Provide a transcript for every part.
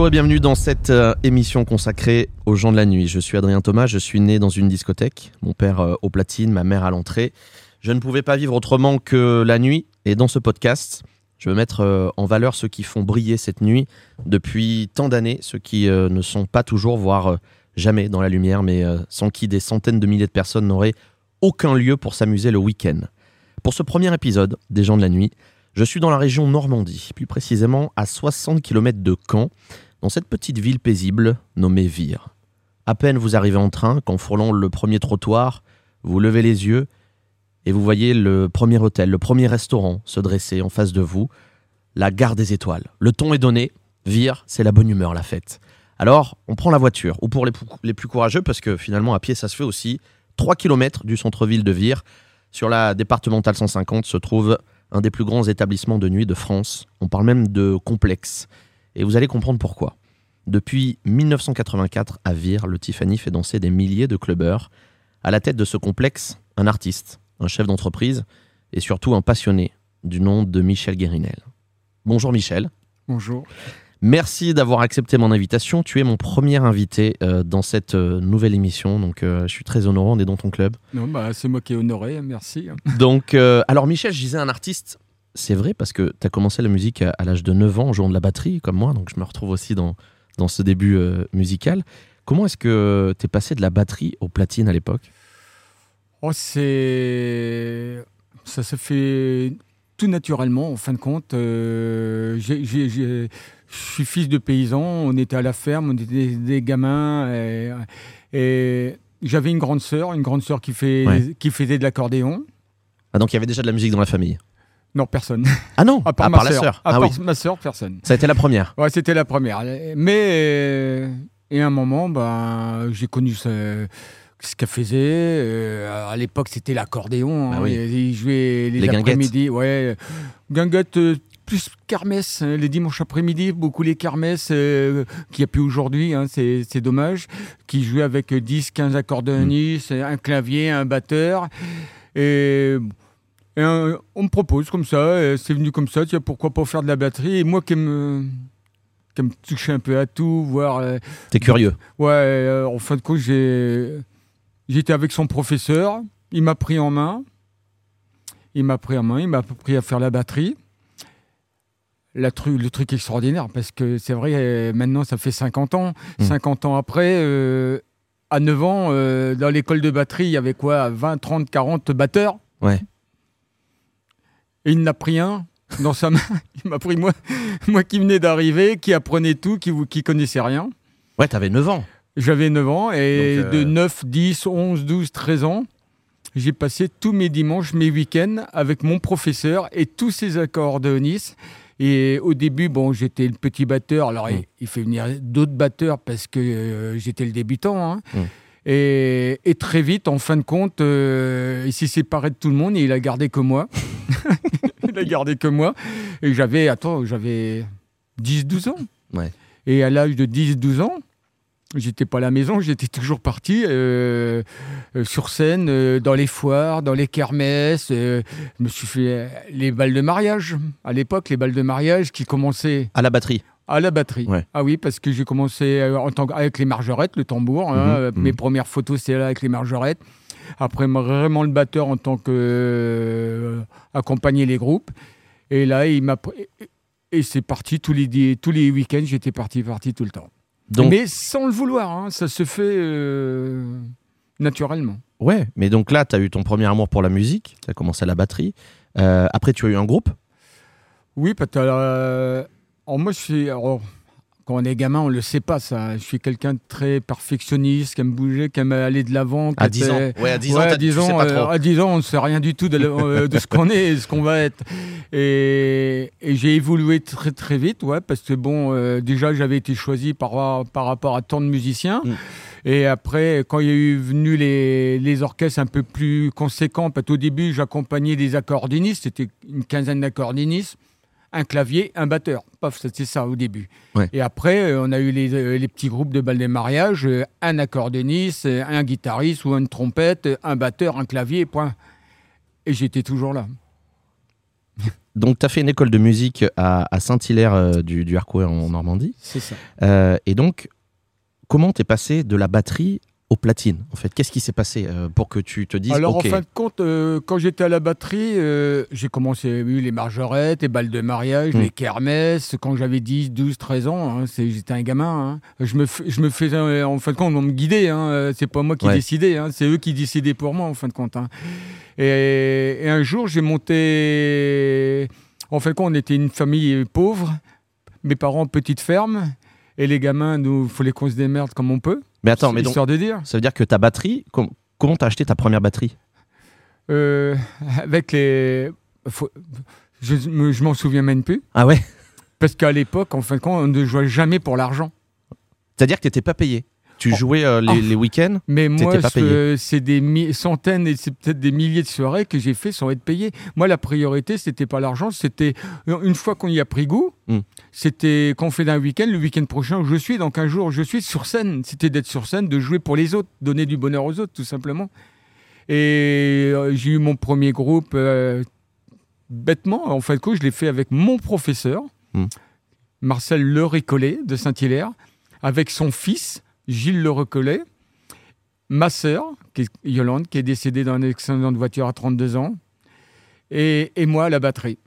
Bonjour et bienvenue dans cette euh, émission consacrée aux gens de la nuit. Je suis Adrien Thomas, je suis né dans une discothèque, mon père euh, au platine, ma mère à l'entrée. Je ne pouvais pas vivre autrement que la nuit et dans ce podcast, je veux mettre euh, en valeur ceux qui font briller cette nuit depuis tant d'années, ceux qui euh, ne sont pas toujours, voire jamais dans la lumière, mais sans qui des centaines de milliers de personnes n'auraient aucun lieu pour s'amuser le week-end. Pour ce premier épisode des gens de la nuit, je suis dans la région Normandie, plus précisément à 60 km de Caen, dans cette petite ville paisible nommée Vire. À peine vous arrivez en train, qu'en frôlant le premier trottoir, vous levez les yeux et vous voyez le premier hôtel, le premier restaurant se dresser en face de vous, la gare des étoiles. Le ton est donné, Vire, c'est la bonne humeur, la fête. Alors, on prend la voiture, ou pour les, plus courageux, parce que finalement, à pied, ça se fait aussi, 3 km du centre-ville de Vire, sur la départementale 150, se trouve un des plus grands établissements de nuit de France. On parle même de complexe. Et vous allez comprendre pourquoi. Depuis 1984, à Vire, le Tiffany fait danser des milliers de clubbeurs. À la tête de ce complexe, un artiste, un chef d'entreprise et surtout un passionné du nom de Michel Guérinel. Bonjour Michel. Bonjour. Merci d'avoir accepté mon invitation. Tu es mon premier invité euh, dans cette euh, nouvelle émission, donc euh, je suis très honoré, on est dans ton club. Non, bah, c'est moi qui est honoré, merci. Donc, alors Michel, je disais un artiste, c'est vrai parce que tu as commencé la musique à, à l'âge de 9 ans en jouant de la batterie, comme moi, donc je me retrouve aussi dans, dans ce début euh, musical. Comment est-ce que tu es passé de la batterie au platine à l'époque? Oh, c'est... Ça se fait tout naturellement, en fin de compte. Euh, Je suis fils de paysan, on était à la ferme, on était des, des gamins. Et, et j'avais une grande sœur, une grande sœur qui, fait, Ouais. qui faisait de l'accordéon. Ah, donc il y avait déjà de la musique dans la famille? Non, personne. Ah non À part, À ma la sœur. À Ah part oui, ma sœur, personne. ça a été la première. Ouais, c'était la première. Mais euh, et à un moment, ben, j'ai connu ce, ce qu'elle faisait. Euh, à l'époque, c'était l'accordéon. Bah hein. oui. Il jouait les, après-midi. Ouais, guinguettes euh, plus kermesse. hein, les dimanches après-midi, beaucoup les kermesses euh, qu'il n'y a plus aujourd'hui. hein, c'est dommage. Qui jouait avec 10, 15 accordéonistes, un clavier, un batteur. Et et un- on me propose comme ça, c'est venu comme ça, tiens, pourquoi pas faire de la batterie? Et moi qui me, qui me touchais un peu à tout, voir. euh, T'es curieux. ouais, euh, en fin de compte, j'ai, j'étais avec son professeur, il m'a pris en main, il m'a pris en main, il m'a appris à faire la batterie. La tru- le truc extraordinaire, parce que c'est vrai, euh, maintenant ça fait 50 ans. Mm. 50 ans après, euh, à 9 ans, euh, dans l'école de batterie, il y avait quoi? 20, 30, 40 batteurs Ouais. Et il n'a pris un dans sa main. Il m'a pris moi, moi qui venais d'arriver, qui apprenait tout, qui, qui connaissait rien. Ouais, t'avais 9 ans. J'avais 9 ans et euh, de 9, 10, 11, 12, 13 ans, j'ai passé tous mes dimanches, mes week-ends avec mon professeur et tous ses accordéonistes. Et au début, bon, j'étais le petit batteur. Alors, Mm. il, il fait venir d'autres batteurs parce que euh, j'étais le débutant. hein. Mm. Et, et très vite, en fin de compte, euh, il s'est séparé de tout le monde et il a gardé que moi. il a gardé que moi. Et j'avais, attends, j'avais 10-12 ans. Ouais. Et à l'âge de 10-12 ans, J'étais pas à la maison, j'étais toujours parti euh, euh, sur scène, euh, dans les foires, dans les kermesses. je me suis fait les balles de mariage. À l'époque, les balles de mariage qui commençaient À la batterie. À la batterie. Ouais. Ah oui, parce que j'ai commencé euh, en tant avec les margerettes, le tambour. hein, Mhm, euh, mhm. Mes premières photos, c'est là avec les margerettes. Après, vraiment le batteur en tant que euh, accompagner les groupes. Et là, il m'a et- c'est parti tous les tous les week-ends. J'étais parti, parti tout le temps. Donc, Mais sans le vouloir, hein, ça se fait euh, naturellement. ouais, mais donc là, t'as eu ton premier amour pour la musique, t'as commencé à la batterie. Euh, après, tu as eu un groupe? Oui, parce que alors moi, je suis. alors, quand on est gamin, on le sait pas ça. Je suis quelqu'un de très perfectionniste, qui aime bouger, qui aime aller de l'avant. À qui 10 ans. Ouais, à 10 Ouais, ans, à t'as- 10 tu sais ans, euh, trop. à 10 ans, on ne sait rien du tout de, euh, de ce qu'on est et de ce qu'on va être. Et, et j'ai évolué très très vite, ouais, parce que bon, euh, déjà j'avais été choisi par, par rapport à tant de musiciens. Mm. Et après, quand il y a eu venu les, les orchestres un peu plus conséquents, parce qu'au début j'accompagnais des accordéonistes, c'était une quinzaine d'accordéonistes, un clavier, un batteur. Paf, c'était ça au début. Ouais. Et après, euh, on a eu les, euh, les petits groupes de bal des mariages, euh, un accordéoniste, un guitariste ou une trompette, un batteur, un clavier, point. Et j'étais toujours là. donc, tu as fait une école de musique à, à Saint-Hilaire du, du Harcouët en Normandie. C'est ça. Euh, et donc, comment t'es passé de la batterie aux platines En fait, qu'est-ce qui s'est passé euh, pour que tu te dises Alors en fin de compte, euh, quand j'étais à la batterie, euh, j'ai commencé oui, les margerettes, les balles de mariage, Mm. les kermesses, quand j'avais 10, 12, 13 ans, hein, j'étais un gamin. hein. Je, me je me faisais, en fin de compte, on me guidait, hein, c'est pas moi qui Ouais. décidais, hein, c'est eux qui décidaient pour moi en fin de compte. hein. Et, et un jour, j'ai monté, en fin de compte, on était une famille pauvre, mes parents petite ferme, et les gamins, nous, il fallait qu'on se démerde comme on peut, Mais attends, mais donc, histoire de dire. ça veut dire que ta batterie, com- comment t'as acheté ta première batterie? Euh, avec les. faut- Je, je m'en souviens même plus. Ah ouais? Parce qu'à l'époque, en fin de compte, on ne jouait jamais pour l'argent. C'est-à-dire que t'étais pas payé? Tu Oh. jouais euh, les, Oh. les week-ends? Mais moi, c'est des centaines et c'est peut-être des milliers de soirées que j'ai fait sans être payé. Moi, la priorité, c'était pas l'argent, c'était une fois qu'on y a pris goût, Hmm. c'était qu'on fait d'un week-end, le week-end prochain où je suis, donc un jour je suis sur scène. C'était d'être sur scène, de jouer pour les autres, donner du bonheur aux autres, tout simplement. Et euh, j'ai eu mon premier groupe euh, bêtement. En de compte, je l'ai fait avec mon professeur, Hmm. Marcel Le Récollet de Saint-Hilaire, avec son fils, Gilles Le Récollet, ma sœur, qui est Yolande, qui est décédée dans un accident de voiture à 32 ans, et, et moi à la batterie.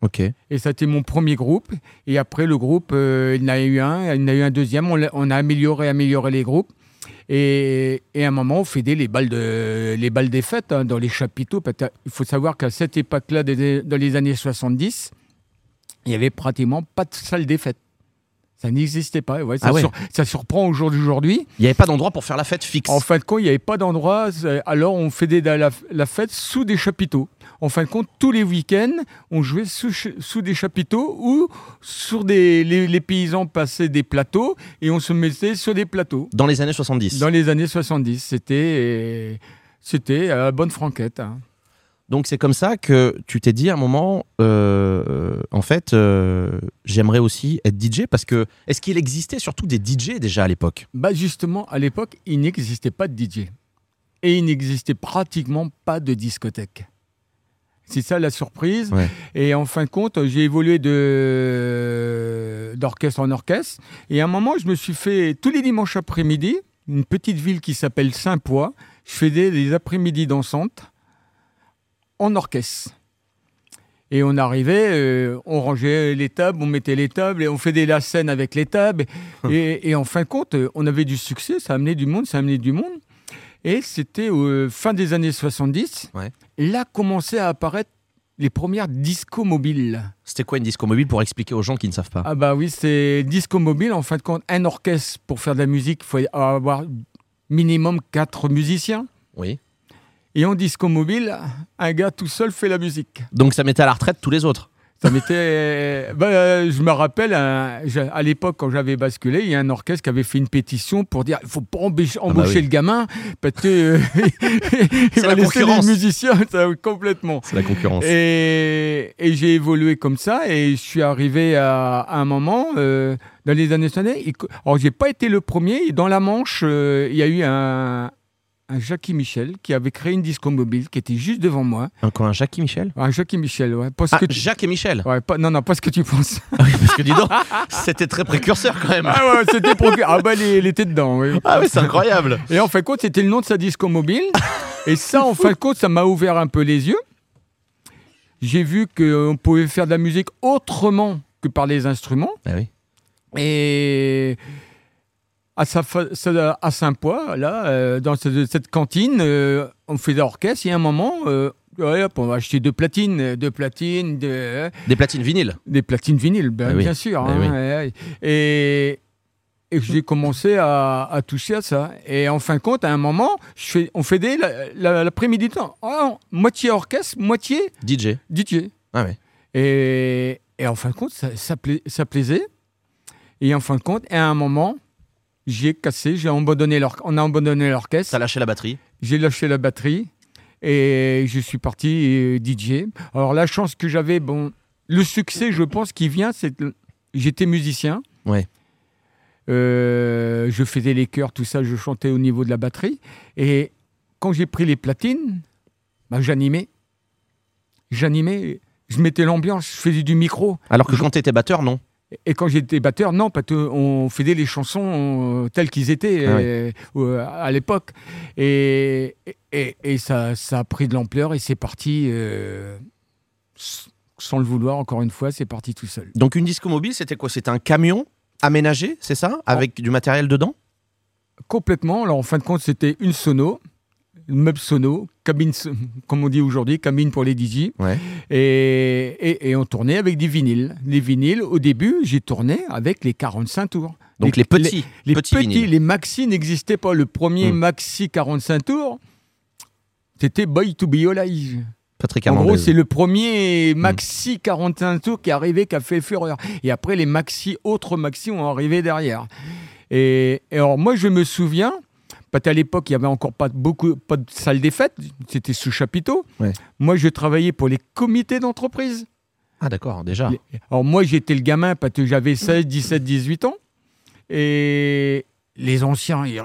Ok. Et ça a été mon premier groupe. Et après, le groupe, euh, il y en a eu un, il y en a eu un deuxième. On, a amélioré, amélioré les groupes. Et, et à un moment, on faisait les balles, de, les balles des fêtes hein, dans les chapiteaux. Il faut savoir qu'à cette époque-là, dans les années 70, il n'y avait pratiquement pas de salle des fêtes. Ça n'existait pas. Ouais, ça, Ah ouais. sur- ça surprend au jour d'aujourd'hui. Il n'y avait pas d'endroit pour faire la fête fixe. En fin de compte, il n'y avait pas d'endroit. Alors, on faisait la, la fête sous des chapiteaux. En fin de compte, tous les week-ends, on jouait sous, des chapiteaux ou sur des. Les, les paysans passaient des plateaux et on se mettait sur des plateaux. Dans les années 70. Dans les années 70, c'était. C'était à la bonne franquette. hein. Donc c'est comme ça que tu t'es dit à un moment, euh, en fait, euh, j'aimerais aussi être DJ parce que est-ce qu'il existait surtout des DJ déjà à l'époque? Bah justement, à l'époque, il n'existait pas de DJ. Et il n'existait pratiquement pas de discothèque. C'est ça la surprise. Ouais. Et en fin de compte, j'ai évolué de d'orchestre en orchestre. Et à un moment, je me suis fait tous les dimanches après-midi, une petite ville qui s'appelle Saint-Poix. Je faisais des après-midi dansantes en orchestre. Et on arrivait, euh, on rangeait les tables, on mettait les tables et on faisait la scène avec les tables. et, et en fin de compte, on avait du succès, ça amenait du monde, ça amenait du monde. Et c'était euh, fin des années 70. Ouais. Là commençaient à apparaître les premières discos mobiles. C'était quoi une disco mobile pour expliquer aux gens qui ne savent pas? Ah bah oui, c'est disco mobile. En fin de compte, un orchestre pour faire de la musique, il faut avoir minimum quatre musiciens. Oui. Et en disco mobile, un gars tout seul fait la musique. Donc ça mettait à la retraite tous les autres. Ça m'était. bah, euh, je me rappelle, à l'époque, quand j'avais basculé, il y a un orchestre qui avait fait une pétition pour dire il faut pas embaucher, embaucher oui. le gamin, parce que. euh, il C'est va la laisser concurrence. les musiciens, ça, complètement. C'est la concurrence. Et, et j'ai évolué comme ça, et je suis arrivé à, à un moment, euh, dans les années 70. et que- Alors, j'ai pas été le premier, dans la Manche, euh, il y a eu un. Un Jackie Michel qui avait créé une disco mobile qui était juste devant moi. Encore un et Michel? Un Jackie Michel, ouais. Pas ce Ah, que tu- Jacques et Michel Ouais, pas, non, non, pas ce que tu penses. Ah oui, Parce que dis donc, c'était très précurseur quand même. Ah ouais, c'était pour... Ah bah, il était dedans, oui. Ah oui, c'est incroyable. Et en fin de compte, c'était le nom de sa disco mobile. Et ça, en fin de compte, ça m'a ouvert un peu les yeux. J'ai vu qu'on pouvait faire de la musique autrement que par les instruments. Ah oui. Et à, sa fa- sa- à Saint-Poix, là, euh, dans ce- cette cantine, euh, on fait de l'orchestre. Et à un moment, euh, ouais, hop, on va acheter deux platines, deux platines, deux- Des platines vinyles. des platines vinyles, ben, oui. bien sûr. Ah hein, oui. ouais. Et, et j'ai commencé à, à toucher à ça. Et en fin de compte, à un moment, je fais, on fait des la- la- l'après-midi, temps, ah, moitié orchestre, moitié DJ. DJ. Ah ouais. Et, et en fin de compte, ça, ça, pla- ça plaisait. Et en fin de compte, à un moment, j'ai cassé, j'ai abandonné l'or- on a abandonné l'orchestre, T'as lâché la batterie. j'ai lâché la batterie et je suis parti euh, DJ. Alors la chance que j'avais, bon, le succès, je pense, qui vient, c'est que j'étais musicien. Ouais. Euh, je faisais les chœurs, tout ça, je chantais au niveau de la batterie. Et quand j'ai pris les platines, bah, j'animais. J'animais, je mettais l'ambiance, je faisais du micro. Alors que quand tu étais batteur, non Et quand j'étais batteur, non, parce qu'on faisait les chansons euh, telles qu'ils étaient Ah euh, euh, à l'époque. Et, et, et ça, ça a pris de l'ampleur et c'est parti, euh, sans le vouloir, encore une fois, c'est parti tout seul. Donc une disco mobile, c'était quoi? C'était un camion aménagé, c'est ça? Avec du matériel dedans? Complètement. Alors, en fin de compte, c'était une sono, meuble sono, cabine, comme on dit aujourd'hui, cabine pour les DJ. Ouais. Et, et, et on tournait avec des vinyles. Les vinyles, au début, j'ai tourné avec les 45 tours. Donc les, petits, Les petits, les maxi n'existaient pas. Le premier Hmm. maxi 45 tours, c'était Boy to Be Alive. Patrick En gros, c'est le premier maxi 45 tours qui est arrivé, qui a fait fureur. Et après, les maxi, autres maxi ont arrivé derrière. Et, et alors, moi, je me souviens, parce qu'à l'époque, il n'y avait encore pas beaucoup, pas de salle des fêtes, c'était sous chapiteau. Ouais. Moi, je travaillais pour les comités d'entreprise. Ah d'accord, déjà. Alors moi, j'étais le gamin parce que j'avais 16, 17, 18 ans. Et les anciens, ils,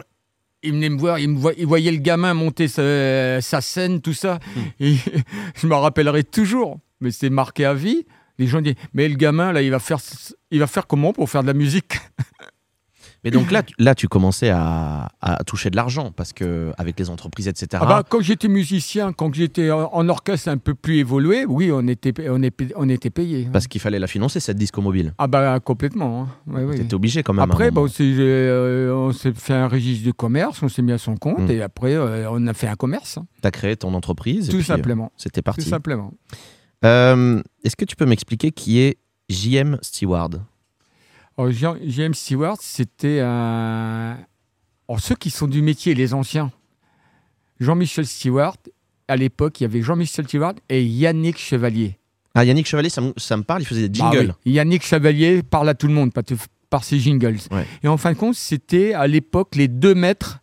ils venaient me voir, ils, me voyaient, ils voyaient le gamin monter sa, sa scène, tout ça. Et je me rappellerai toujours, mais c'est marqué à vie. Les gens disent, mais le gamin, là, il va faire, il va faire comment pour faire de la musique? Mais donc là, tu- là, tu commençais à, à toucher de l'argent parce que avec les entreprises, etc. ah bah, Quand j'étais musicien, quand j'étais en en orchestre un peu plus évolué, oui, on était, on était, on était payé. Parce qu'il fallait la financer cette disco mobile. Ah bah complètement. hein. Ouais. T'étais obligé quand même. Après, euh, on s'est fait un registre de commerce, on s'est mis à son compte Mm. et après, euh, on a fait un commerce. hein. t'as créé ton entreprise. et tout euh, simplement. C'était Tout parti. simplement. Euh, Est-ce que tu peux m'expliquer qui est JM Stewart Jean- James Stewart, c'était un. Alors, ceux qui sont du métier, les anciens. Jean-Michel Stewart, à l'époque, il y avait Jean-Michel Stewart et Yannick Chevalier. Ah, Yannick Chevalier, ça me, ça me parle, il faisait des jingles. Ah oui, Yannick Chevalier parle à tout le monde par, par ses jingles. Ouais. Et en fin de compte, c'était à l'époque les deux maîtres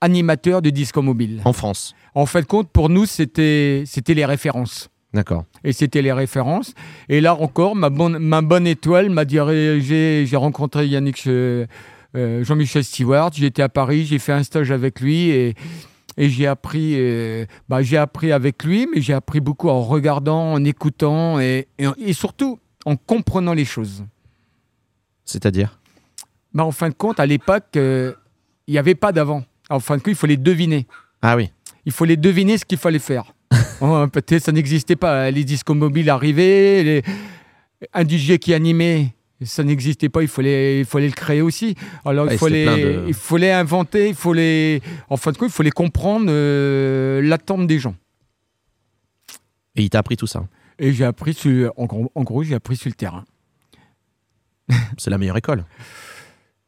animateurs de disco mobile. En France. En fin de compte, pour nous, c'était c'était les références. D'accord. Et c'était les références. Et là encore, ma bonne, ma bonne étoile m'a dirigé. J'ai rencontré Yannick, euh, euh, Jean-Michel Stewart. J'étais à Paris, j'ai fait un stage avec lui et, et j'ai appris, euh, bah, j'ai appris avec lui, mais j'ai appris beaucoup en regardant, en écoutant et, et, et surtout en comprenant les choses. C'est-à-dire? Bah, en fin de compte, à l'époque, euh, il n'y avait pas d'avant. En fin de compte, il faut les deviner. Ah oui. Il faut les deviner ce qu'il fallait faire. Oh, ça n'existait pas. Les disques mobiles arrivaient, les... un DJ qui animait, ça n'existait pas. Il fallait, il fallait le créer aussi. Alors Ouais, il, fallait, de- il fallait inventer, il fallait, en fin de compte, il fallait comprendre euh, l'attente des gens. Et il t'a appris tout ça? Et j'ai appris sur, en gros, en gros, j'ai appris sur le terrain. C'est la meilleure école.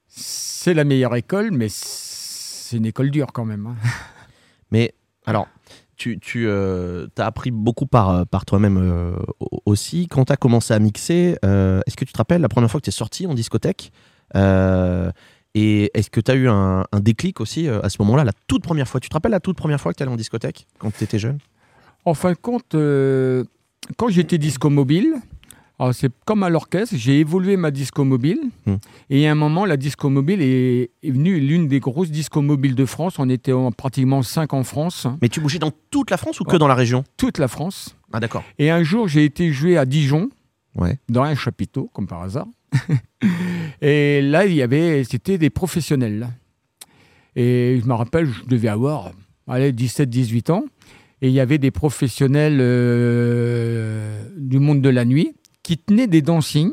C'est la meilleure école, mais c'est une école dure quand même. hein. Mais alors, tu, tu as appris beaucoup par, euh, par toi-même euh, au- aussi. Quand tu as commencé à mixer, euh, est-ce que tu te rappelles la première fois que tu es sorti en discothèque Euh, Et est-ce que tu as eu un, un déclic aussi euh, à ce moment-là, la toute première fois? Tu te rappelles la toute première fois que tu allais en discothèque quand tu étais jeune? En fin de compte, euh, quand j'étais disco mobile, c'est comme à l'orchestre, j'ai évolué ma disco mobile. Hmm. Et à un moment, la disco mobile est, est venue l'une des grosses disco mobiles de France. On était en- pratiquement cinq en France, Mais tu bougeais dans toute la France ou que Ouais. dans la région? Toute la France. Ah d'accord. Et un jour, j'ai été joué à Dijon, Ouais. dans un chapiteau, comme par hasard. et là, il y avait, c'était des professionnels. Et je me rappelle, je devais avoir allez, 17, 18 ans. Et il y avait des professionnels euh, du monde de la nuit qui tenaient des dancings.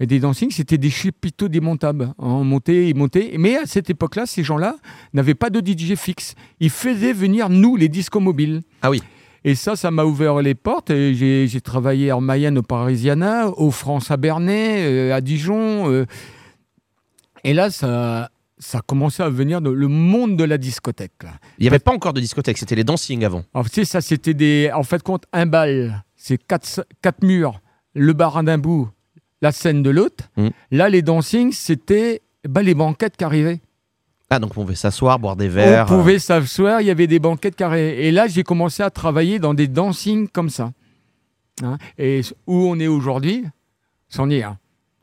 Et des dancings, c'était des chapiteaux démontables. hein. On montait, ils montaient. Mais à cette époque-là, ces gens-là n'avaient pas de DJ fixe. Ils faisaient venir, nous, les discos mobiles. Ah oui. Et ça, ça m'a ouvert les portes. J'ai travaillé en Mayenne au Parisiana, au France à Bernay, euh, à Dijon. euh. et là, ça, ça a commencé à venir dans le monde de la discothèque. là. Il n'y avait pas encore de discothèque, c'était les dancing avant. Alors, tu sais, ça, c'était des. En fait, compte, un bal, c'est quatre, quatre murs, le barin d'un bout, la scène de l'autre. Mm. Là, les dancings, c'était bah, les banquettes qui arrivaient. Ah donc on pouvait s'asseoir, boire des verres. On pouvait s'asseoir, il y avait des banquettes carrées. Et là, j'ai commencé à travailler dans des dancings comme ça. Hein. Et où on est aujourd'hui, c'en est un.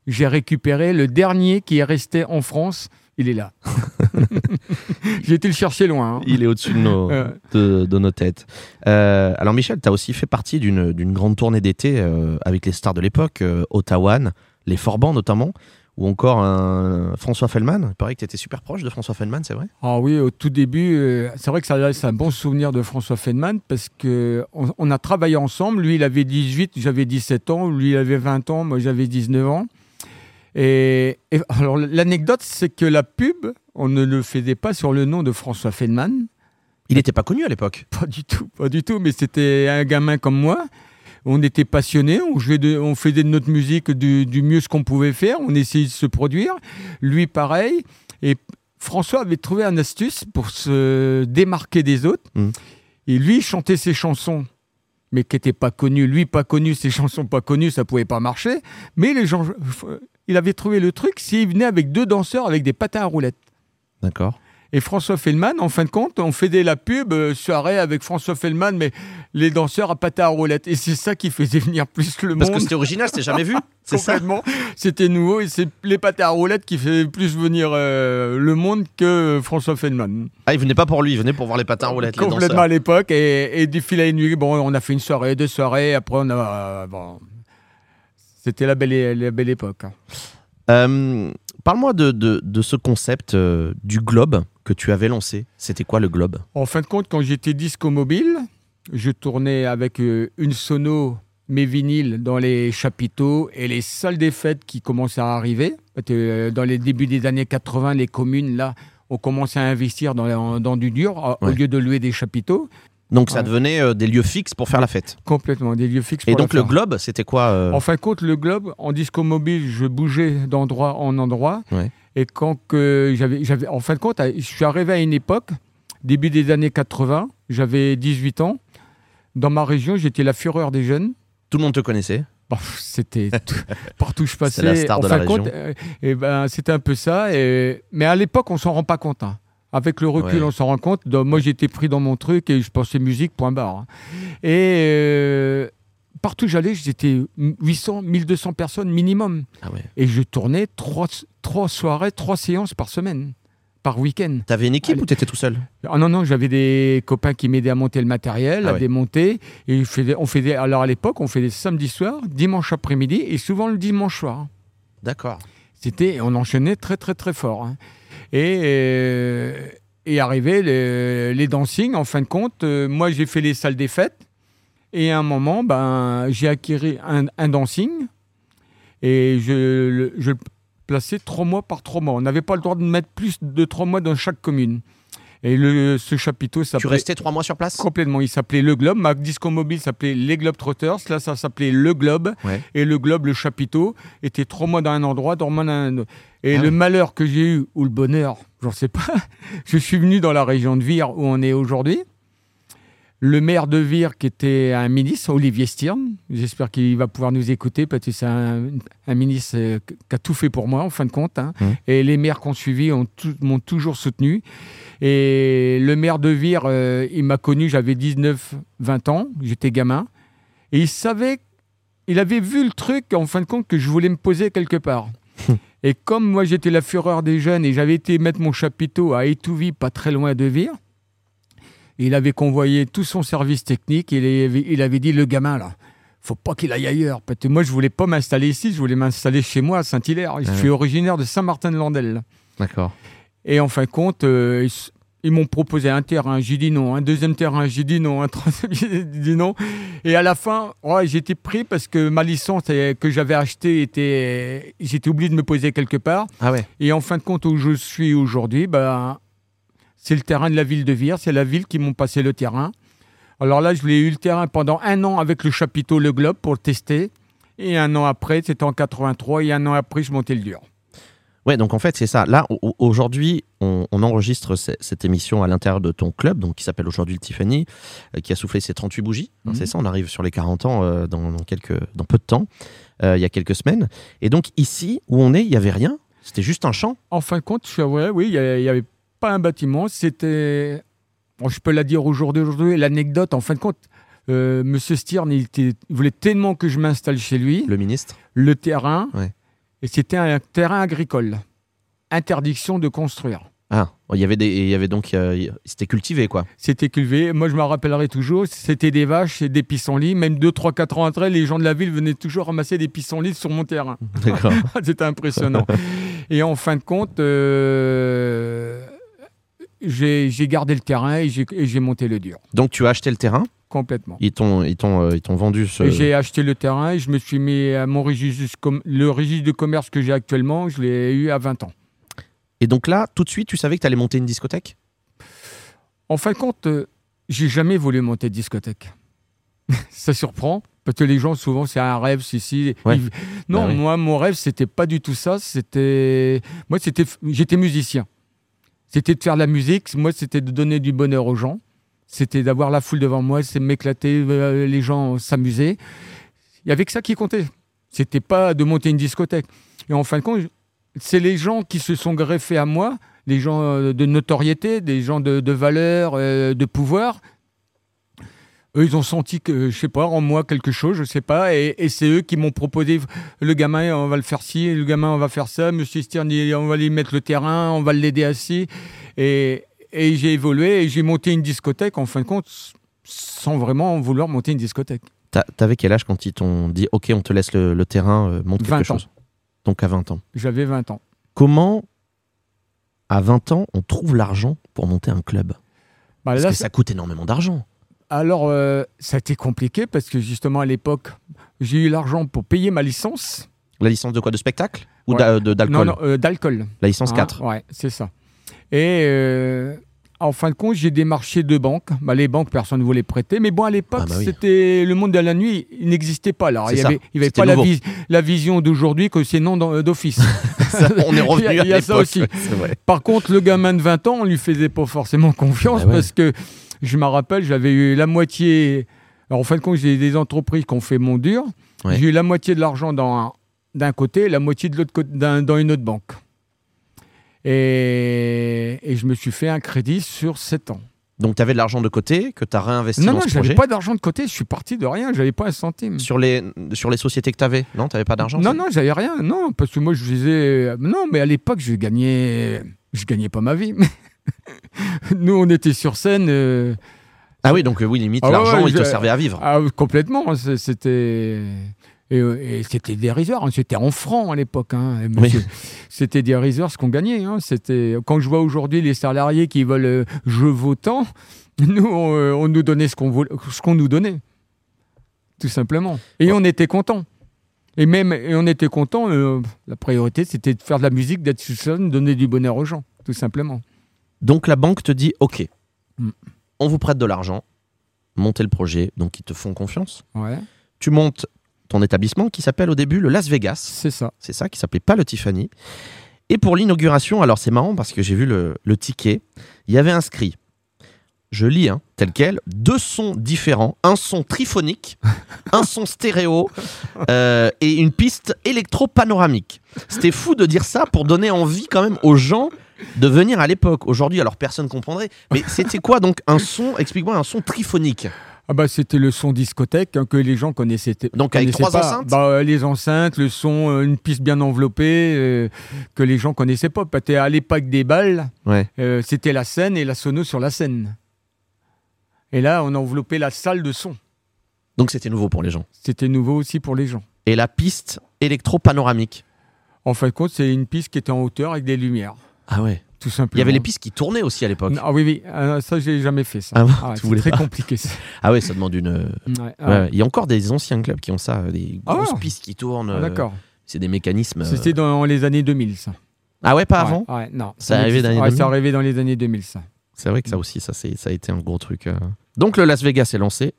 J'ai récupéré le dernier qui est resté en France. Il est là. J'ai été le chercher loin. hein. Il est au-dessus de nos, de, de nos têtes. Euh, alors Michel, tu as aussi fait partie d'une grande tournée d'été euh, avec les stars de l'époque, euh, Ottawa, les Forbans notamment, ou encore un François Fellman. Il paraît que tu étais super proche de François Fellman, c'est vrai? Ah oui, au tout début, euh, c'est vrai que ça laisse un bon souvenir de François Feynman parce que on, on a travaillé ensemble. Lui, il avait 18, j'avais 17 ans. Lui, il avait 20 ans, moi, j'avais 19 ans. Et, et alors, l'anecdote, c'est que la pub, on ne le faisait pas sur le nom de François Feynman. Il n'était pas connu à l'époque. Pas du tout, pas du tout. Mais c'était un gamin comme moi. On était passionnés, on, jouait de- on faisait de notre musique du, du mieux ce qu'on pouvait faire. On essayait de se produire. Lui, pareil. Et François avait trouvé une astuce pour se démarquer des autres. Mhm. Et lui, il chantait ses chansons, mais qui n'étaient pas connues. Lui, pas connu, ses chansons pas connues, ça pouvait pas marcher. Mais les gens, il avait trouvé le truc s'il venait avec deux danseurs avec des patins à roulettes. D'accord. Et François Fellman, en fin de compte, on faisait la pub euh, soirée avec François Fellman, mais les danseurs à patins à roulettes. Et c'est ça qui faisait venir plus le Parce que monde. c'était original, c'était jamais vu. C'est ça. Complètement. C'était nouveau et c'est les patins à roulettes qui faisaient plus venir euh, le monde que François Fellman. Ah, il venait pas pour lui, il venait pour voir les patins à roulettes, les Complètement danseurs. à l'époque. Et, et du fil à une nuit, bon, on a fait une soirée, deux soirées. Après, on a. euh, bon, c'était la belle, la belle époque. hein. Euh, Parle-moi de, de, de ce concept euh, du globe que tu avais lancé. C'était quoi le globe? En fin de compte, quand j'étais disco mobile, je tournais avec euh, une sono, mes vinyles dans les chapiteaux et les salles des fêtes qui commençaient à arriver. Dans les débuts des années 80, les communes, là, ont commencé à investir dans, dans du dur au lieu de louer des chapiteaux. Donc ça Ouais. devenait euh, des lieux fixes pour faire la fête. Complètement, des lieux fixes. Et pour donc le globe, c'était quoi euh, En fin de compte, le globe, en disco mobile, je bougeais d'endroit en endroit. Ouais. Et quand que j'avais, j'avais, en fin de compte, je suis arrivé à une époque, début des années 80, j'avais 18 ans. Dans ma région, j'étais la fureur des jeunes. Tout le monde te connaissait. Bah, c'était tout- partout où je passais. C'est la star en de fin la compte, région. euh, et ben, c'était un peu ça. Et... Mais à l'époque, on s'en rend pas compte. hein. Avec le recul, Ouais. on s'en rend compte. Donc, moi, j'étais pris dans mon truc et je pensais musique, point barre. Et euh, partout où j'allais, j'étais 800, 1200 personnes minimum. Ah ouais. Et je tournais trois, trois soirées, trois séances par semaine, par week-end. T'avais une équipe Allez. ou t'étais tout seul? Ah non, non, j'avais des copains qui m'aidaient à monter le matériel, Ah à ouais. démonter. Et on faisait, alors à l'époque, on faisait samedi soir, dimanche après-midi et souvent le dimanche soir. D'accord. C'était, on enchaînait très, très, très fort. hein. Et, euh, et arrivaient les, les dancing, en fin de compte. euh, moi, j'ai fait les salles des fêtes. Et à un moment, ben, j'ai acquis un, un dancing. Et je, je le plaçais trois mois par trois mois. On n'avait pas le droit de mettre plus de trois mois dans chaque commune. Et le, ce chapiteau Tu s'appelait restais trois mois sur place? Complètement. Il s'appelait Le Globe. Ma disco mobile s'appelait Les Globe Trotters. Là, ça s'appelait Le Globe. Ouais. Et le Globe, le chapiteau, était trois mois dans un endroit, trois mois dans un autre. Et Ah le malheur que j'ai eu, ou le bonheur, j'en sais pas, je suis venu dans la région de Vire où on est aujourd'hui. Le maire de Vire, qui était un ministre, Olivier Stirn, j'espère qu'il va pouvoir nous écouter parce que c'est un, un ministre euh, qui a tout fait pour moi en fin de compte. hein. Mmh. Et les maires qu'on suivi m'ont toujours soutenu. Et le maire de Vire, euh, il m'a connu, j'avais 19, 20 ans, j'étais gamin. Et il savait, il avait vu le truc en fin de compte que je voulais me poser quelque part. et comme moi j'étais la fureur des jeunes et j'avais été mettre mon chapiteau à Étouvie, pas très loin de Vire, il avait convoyé tout son service technique. Il avait, il avait dit le gamin là, faut pas qu'il aille ailleurs. Parce que moi je voulais pas m'installer ici, je voulais m'installer chez moi à Saint-Hilaire. Je suis originaire de Saint-Martin-de-Landelle. D'accord. Et en fin de compte, euh, ils, m'ont proposé un terrain, j'ai dit non. Un deuxième terrain, j'ai dit non. Un troisième, j'ai dit non. Et à la fin, ouais, j'étais pris parce que ma licence que j'avais achetée était. J'étais obligé de me poser quelque part. Ah ouais. Et en fin de compte, où je suis aujourd'hui, ben, c'est le terrain de la ville de Vire. C'est la ville qui m'ont passé le terrain. Alors là, je l'ai eu le terrain pendant un an avec le chapiteau Le Globe pour le tester. Et un an après, c'était en 83. Et un an après, je montais le dur. Ouais, donc en fait, c'est ça. Là, au- aujourd'hui, on, on enregistre ce- cette émission à l'intérieur de ton club, donc qui s'appelle aujourd'hui le Tiffany, euh, qui a soufflé ses 38 bougies. Hein, Mhm. C'est ça, on arrive sur les 40 ans euh, dans, dans quelques, dans peu de temps, euh, il y a quelques semaines. Et donc ici, où on est, il n'y avait rien. C'était juste un champ. En fin de compte, je suis vrai, oui, il n'y avait pas un bâtiment. C'était. Bon, je peux la dire aujourd'hui. aujourd'hui, L'anecdote, en fin de compte, euh, Monsieur Stirn, il, était- il voulait tellement que je m'installe chez lui. Le ministre. Le terrain, Ouais. Et c'était un terrain agricole. Interdiction de construire. Ah, il y avait des, il y avait donc, euh, c'était cultivé quoi. C'était cultivé. Moi, je me rappellerai toujours, c'était des vaches et des pissenlits. Même 2, 3, 4 ans après, les gens de la ville venaient toujours ramasser des pissenlits sur mon terrain. D'accord. c'était impressionnant. et en fin de compte, euh, j'ai gardé le terrain et j'ai monté le dur. donc tu as acheté le terrain? Complètement. Ils t'ont, ils t'ont, euh, ils t'ont vendu ce. J'ai acheté le terrain et je me suis mis à mon registre, le registre de commerce que j'ai actuellement, je l'ai eu à 20 ans. Et donc là, tout de suite, tu savais que tu allais monter une discothèque? En fin de compte, euh, j'ai jamais voulu monter de discothèque. Ça surprend, parce que les gens, souvent, c'est un rêve, si, si. Ouais. Ils- Non, Bah oui. moi, mon rêve, c'était pas du tout ça. C'était. Moi, c'était. J'étais musicien. C'était de faire de la musique. Moi, c'était de donner du bonheur aux gens. C'était d'avoir la foule devant moi, c'est m'éclater, euh, les gens s'amuser. Il y avait que ça qui comptait. C'était pas de monter une discothèque. Et en fin de compte, c'est les gens qui se sont greffés à moi, les gens euh, de notoriété, des gens de, de valeur, euh, de pouvoir. Eux, ils ont senti que, je sais pas, en moi quelque chose, je sais pas, et, et c'est eux qui m'ont proposé le gamin, on va le faire ci, le gamin, on va faire ça, monsieur Stern, on va lui mettre le terrain, on va l'aider assis. Et, et j'ai évolué et j'ai monté une discothèque, en fin de compte, sans vraiment vouloir monter une discothèque. T'a- T'avais quel âge quand ils t'ont dit OK, on te laisse le, le terrain, euh, monte quelque 20 ans. chose? Donc à 20 ans. J'avais 20 ans. Comment, à 20 ans, on trouve l'argent pour monter un club? Bah, Parce là, que ça coûte énormément d'argent. Alors, euh, ça a été compliqué parce que justement, à l'époque, j'ai eu l'argent pour payer ma licence. La licence de quoi De spectacle Ou Ouais. Non, d'alcool non, euh, d'alcool. La licence Hein, 4. Ouais, c'est ça. Et euh, en fin de compte, j'ai démarché deux banques. Bah, les banques, personne ne voulait prêter. Mais bon, à l'époque, Ah bah oui. c'était le monde de la nuit, il n'existait pas. Alors, il n'y avait, il y avait C'était pas la, nouveau. vis- la vision d'aujourd'hui que c'est non d'office. On est revenu Il y a- à il y a ça aussi. vrai. Par contre, le gamin de 20 ans, on lui faisait pas forcément confiance Bah ouais. parce que je me rappelle, j'avais eu la moitié. Alors, en fin de compte, j'ai des entreprises qui ont fait mon dur. Ouais. J'ai eu la moitié de l'argent dans un- d'un côté, la moitié de l'autre côté dans une autre banque. Et, et je me suis fait un crédit sur 7 ans. Donc tu avais de l'argent de côté que tu as réinvesti non, dans non, ce j'avais projet pas d'argent de côté. Je suis parti de rien. J'avais pas un centime. sur les, sur les sociétés que tu avais Non, tu n'avais pas d'argent Non, non, j'avais rien. Non, parce que moi, je disais. Non, mais à l'époque, je gagnais. Je gagnais pas ma vie. Nous, on était sur scène. euh, Ah oui, donc euh, oui, limite, Ah l'argent, ouais, il te servait à vivre. Ah, complètement. C'était. Et, et c'était dérisoire. hein, C'était en francs à l'époque. hein, monsieur. C'était dérisoire ce qu'on gagnait. hein, C'était quand je vois aujourd'hui les salariés qui veulent euh, je vaux tant, nous on, euh, on nous donnait ce qu'on voulait- ce qu'on nous donnait, tout simplement. Et on était contents. Et même et on était contents. euh, la priorité c'était de faire de la musique, d'être sur scène, donner du bonheur aux gens, tout simplement. Donc la banque te dit OK, Mm. on vous prête de l'argent, montez le projet, donc ils te font confiance. Ouais, Tu montes ton établissement qui s'appelle au début le Las Vegas. c'est ça. C'est ça, qui s'appelait pas le Tiffany. Et pour l'inauguration, alors c'est marrant parce que j'ai vu le, le ticket, il y avait inscrit, je lis hein, tel quel, deux sons différents, un son triphonique, un son stéréo euh, et une piste électro-panoramique. C'était fou de dire ça pour donner envie quand même aux gens de venir à l'époque. Aujourd'hui, alors personne comprendrait, mais c'était quoi donc un son, explique-moi, un son triphonique Ah bah c'était le son discothèque hein, que les gens connaissaient. Donc avec connaissaient trois pas. enceintes bah, euh, Les enceintes, le son, euh, une piste bien enveloppée euh, que les gens connaissaient pas. À l'époque des balles, Ouais. c'était la scène et la sono sur la scène. Et là, on enveloppait la salle de son. Donc c'était nouveau pour les gens. C'était nouveau aussi pour les gens. Et la piste électro-panoramique. En fin de compte, c'est une piste qui était en hauteur avec des lumières, Ah ouais. tout simplement. Il y avait les pistes qui tournaient aussi à l'époque. Ah oui, oui, ah, ça, j'ai jamais fait ça. Ah Ah, c'est voulais très pas. compliqué. ça. Ah ouais, ça demande une. euh, Ouais, ah, ouais. Il y a encore des anciens clubs qui ont ça, euh, des Ah. grosses pistes qui tournent. euh, D'accord. C'est des mécanismes. euh. C'était dans les années 2000, ça. Ah ouais, pas Ouais, avant. ouais, non. Ça arrivait dans les Ouais, 2000? ça arrivait dans les années 2000, ça. C'est vrai que ça aussi, ça, c'est- ça a été un gros truc. euh. Donc le Las Vegas est lancé.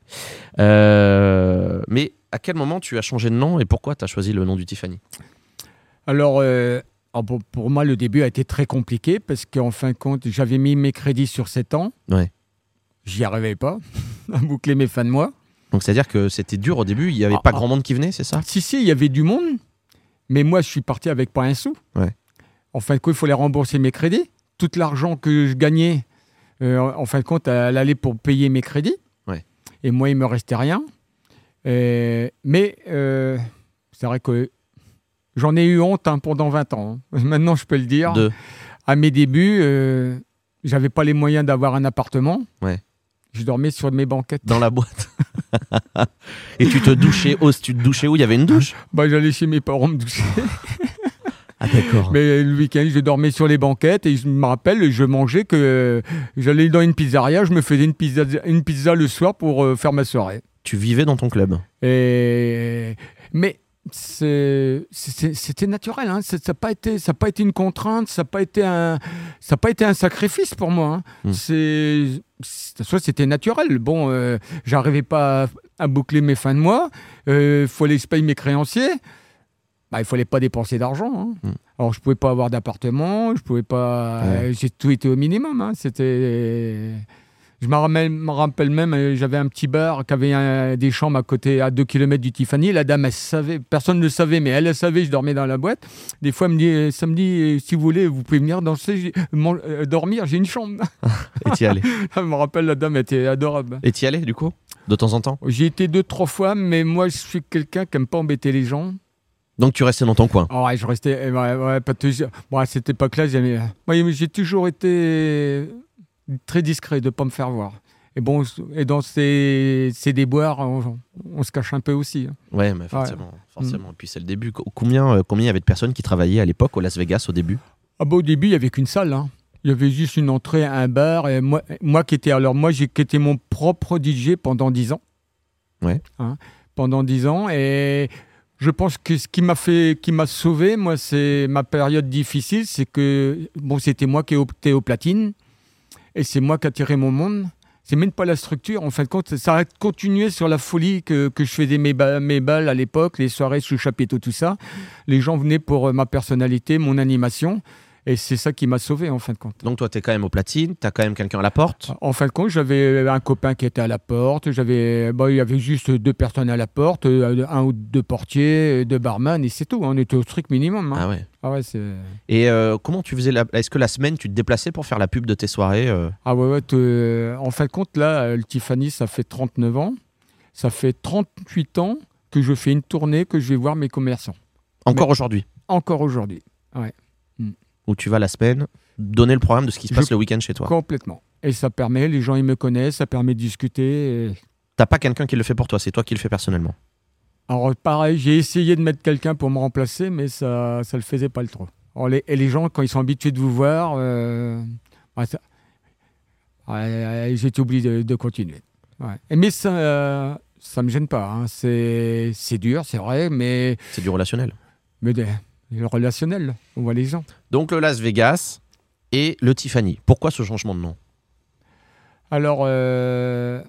Euh, Mais à quel moment tu as changé de nom et pourquoi tu as choisi le nom du Tiffany? Alors, euh, pour, pour moi, le début a été très compliqué parce qu'en fin de compte, j'avais mis mes crédits sur 7 ans. Ouais. J'y arrivais pas à boucler mes fins de mois. Donc c'est-à-dire que c'était dur au début, il n'y avait Ah, pas ah. grand monde qui venait, c'est ça? Si, si, il y avait du monde, mais moi, je suis parti avec pas un sou. Ouais. En fin de compte, il fallait rembourser mes crédits. Tout l'argent que je gagnais, euh, en fin de compte, elle allait pour payer mes crédits. Ouais. Et moi, il me restait rien. Euh, mais euh, c'est vrai que j'en ai eu honte hein, pendant 20 ans. hein. Maintenant, je peux le dire. De... À mes débuts, euh, j'avais pas les moyens d'avoir un appartement. Ouais. Je dormais sur mes banquettes. Dans la boîte. Et tu te douchais où Tu te douchais où? Il y avait une douche? Bah, j'allais chez mes parents me doucher. Ah d'accord. Mais le week-end, je dormais sur les banquettes et je me rappelle, je mangeais que euh, j'allais dans une pizzeria, je me faisais une pizza, une pizza le soir pour euh, faire ma soirée. Tu vivais dans ton club? Et... Mais c'était naturel, hein. Ça n'a pas, été- ça a pas été une contrainte, ça n'a pas, été un- ça a pas été un sacrifice pour moi. hein. Hmm. C'est soit c'était naturel. Bon, euh, j'arrivais pas à, à boucler mes fins de mois, il fallait que je paye mes créanciers. Bah, il fallait pas dépenser d'argent. hein. Hmm. Alors je pouvais pas avoir d'appartement, je pouvais pas. Ouais. euh, J'ai tout été au minimum. hein. C'était. Je me rappelle, me rappelle même, euh, j'avais un petit bar qui avait un- des chambres à côté, à 2 km du Tiffany. La dame, elle savait, personne ne le savait, mais elle, elle savait, je dormais dans la boîte. Des fois, elle me dit, euh, samedi, euh, si vous voulez, vous pouvez venir danser, euh, dormir, j'ai une chambre. Et t'y allais je me rappelle, la dame était adorable. Et t'y allais du coup De temps en temps? J'ai été deux, trois fois, mais moi, je suis quelqu'un qui aime pas embêter les gens. Donc tu restais dans ton coin? Ah ouais, je restais. euh, Ouais, ouais, pas toujours- bon, à cette époque-là, j'aimais- moi, j'ai toujours été très discret de ne pas me faire voir. Et bon, et dans ces, ces déboires, on, on se cache un peu aussi. hein. Ouais, mais forcément. forcément. Et puis c'est le début. Co- Combien, euh, combien il y avait de personnes qui travaillaient à l'époque au Las Vegas au début? Ah bah, au début, il n'y avait qu'une salle. hein. Il y avait juste une entrée, un bar. Et moi, moi qui étais alors moi, j'ai étais mon propre DJ pendant 10 ans. Ouais. Hein, pendant 10 ans. Et je pense que ce qui m'a fait, qui m'a sauvé, moi, c'est ma période difficile, c'est que bon, c'était moi qui ai opté aux platines. Et c'est moi qui a tiré mon monde. C'est même pas la structure. En fin de compte, ça a continué sur la folie que, que je faisais mes, mes balles à l'époque, les soirées sous chapiteau, tout ça. Les gens venaient pour euh, ma personnalité, mon animation. Et c'est ça qui m'a sauvé, en fin de compte. Donc toi, t'es quand même au platine, t'as quand même quelqu'un à la porte? En fin de compte, j'avais un copain qui était à la porte. J'avais, bon, il y avait juste deux personnes à la porte, euh, un ou deux portiers, deux barman, et c'est tout. On était au strict minimum. hein. Ah ouais. Ah ouais, c'est. Et euh, comment tu faisais la... Est-ce que la semaine, tu te déplaçais pour faire la pub de tes soirées euh? Ah ouais, ouais, euh, en fin de compte, là, euh, le Tiffany, ça fait 39 ans. Ça fait 38 ans que je fais une tournée, que je vais voir mes commerçants. Encore aujourd'hui? Encore aujourd'hui. Où tu vas la semaine donner le programme de ce qui se Je- passe le week-end chez toi Complètement. Et ça permet, les gens, ils me connaissent, ça permet de discuter. et- T'as pas quelqu'un qui le fait pour toi, c'est toi qui le fais personnellement. Alors, pareil, j'ai essayé de mettre quelqu'un pour me remplacer, mais ça ne le faisait pas le trop. Alors, les, et les gens, quand ils sont habitués de vous voir, euh, ouais, ça- ouais, j'ai été obligé de, de continuer. Ouais. Et Mais ça ne me gêne pas. hein. C'est dur, c'est vrai, mais, C'est du relationnel. mais le relationnel, on voit les gens. Donc le Las Vegas et le Tiffany. Pourquoi ce changement de nom? Alors, euh,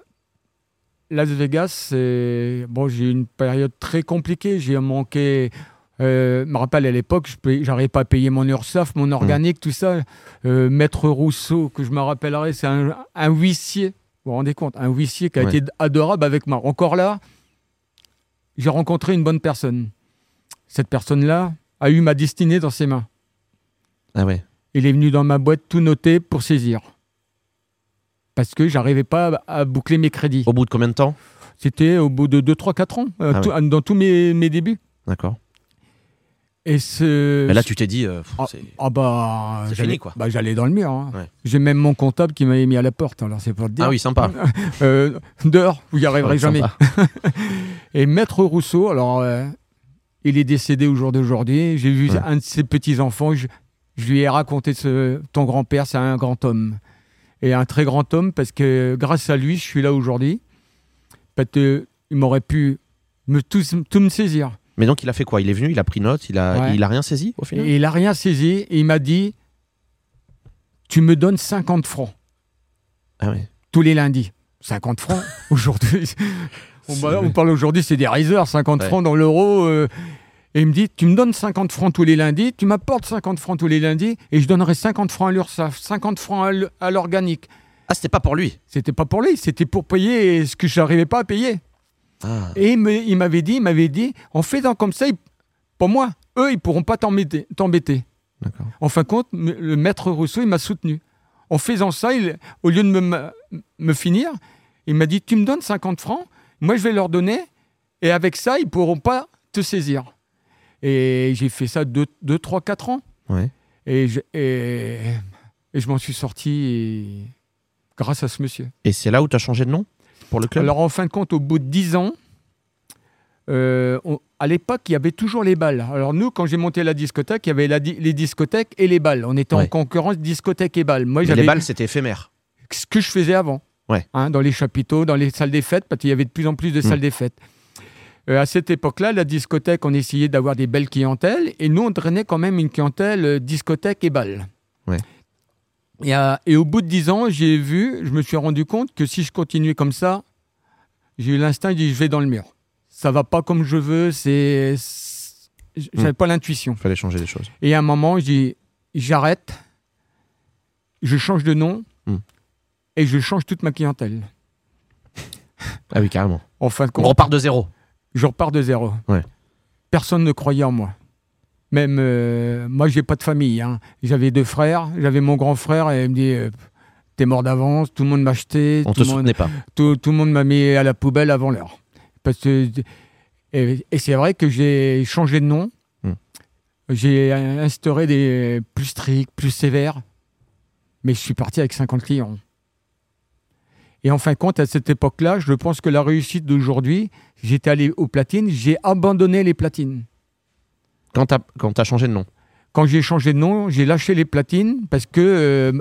Las Vegas, c'est bon, j'ai eu une période très compliquée. J'ai manqué. Euh, je me rappelle à l'époque, j'arrivais pas à payer mon URSAF, mon organique, tout ça. Euh, Maître Rousseau, que je me rappellerai, c'est un, un huissier. Vous vous rendez compte? Un huissier qui a Ouais. été adorable avec moi. Encore là, j'ai rencontré une bonne personne. Cette personne-là a eu ma destinée dans ses mains. Ah ouais. Il est venu dans ma boîte tout noter pour saisir. Parce que j'arrivais pas à boucler mes crédits. Au bout de combien de temps? C'était au bout de 2, 3, 4 ans, euh, Ah tout- dans tous mes, mes débuts. D'accord. Et ce. Mais là, tu t'es dit, euh, Ah, ah bah, C'est j'allais- fini, quoi. Bah, j'allais dans le mur. hein. Ouais. J'ai même mon comptable qui m'avait mis à la porte. Alors c'est pour te dire. ah oui, sympa. Euh, dehors, vous y arriverez jamais. Et Maître Rousseau, alors, euh, il est décédé au jour d'aujourd'hui. J'ai vu Ouais. un de ses petits-enfants. Je, je lui ai raconté ce, ton grand-père, c'est un grand homme. Et un très grand homme, parce que grâce à lui, je suis là aujourd'hui. Parce qu'il m'aurait pu me, tout, tout me saisir. Mais donc, il a fait quoi? Il est venu, il a pris note, il a, Ouais. il a rien saisi au final? Et il a rien saisi. Et il m'a dit Tu me donnes 50 francs Ah ouais. tous les lundis. 50 francs aujourd'hui. On, bah, on parle aujourd'hui, c'est des risers, 50 Ouais. francs dans l'euro. euh, et il me dit, tu me donnes 50 francs tous les lundis, tu m'apportes 50 francs tous les lundis, et je donnerai 50 francs à l'URSSAF, 50 francs à l'organique. Ah, c'était pas pour lui? C'était pas pour lui, c'était pour payer ce que je n'arrivais pas à payer. Ah. Et il m'avait dit, il m'avait dit, en faisant comme ça, pour moi, eux, ils pourront pas t'embêter. En fin de compte, le maître Rousseau, il m'a soutenu. En faisant ça, il- au lieu de me finir, il m'a dit Tu me donnes 50 francs, moi je vais leur donner, et avec ça, ils pourront pas te saisir. Et j'ai fait ça 2, 3, 4 ans. Ouais. Et je, et, et je m'en suis sorti grâce à ce monsieur. Et c'est là où tu as changé de nom pour le club? Alors en fin de compte, au bout de 10 ans, euh, on- à l'époque, il y avait toujours les balles. Alors nous, quand j'ai monté la discothèque, il y avait la les discothèques et les balles. On était en concurrence discothèque et balles. Moi, Mais j'avais les balles, c'était éphémère. ce que je faisais avant. Ouais. Hein, dans les chapiteaux, dans les salles des fêtes, parce qu'il y avait de plus en plus de salles des fêtes. Euh, à cette époque-là, la discothèque, on essayait d'avoir des belles clientèles, et nous, on drainait quand même une clientèle euh, discothèque et balles. Ouais. Et, à- et au bout de dix ans, j'ai vu, je me suis rendu compte que si je continuais comme ça, j'ai eu l'instinct, j'ai dit, je vais dans le mur. Ça va pas comme je veux, c'est... J'avais pas l'intuition. Il fallait changer les choses. Et à un moment, dis j'arrête, je change de nom Hmm. Et je change toute ma clientèle. Ah oui, carrément. En fin de On repart de zéro. je repars de zéro. Ouais. Personne ne croyait en moi. Même euh, moi, j'ai pas de famille. hein. J'avais deux frères. J'avais mon grand frère et il me dit euh, T'es mort d'avance, tout le monde m'a acheté, On tout, te le monde, soutenait pas. tout, tout le monde m'a mis à la poubelle avant l'heure. Parce que, et, et c'est vrai que j'ai changé de nom. Hmm. J'ai instauré des plus stricts, plus sévères. Mais je suis parti avec 50 clients. Et en fin de compte, à cette époque-là, je pense que la réussite d'aujourd'hui, j'étais allé aux platines, j'ai abandonné les platines. Quand t'as quand t'as changé de nom. Quand j'ai changé de nom, j'ai lâché les platines parce que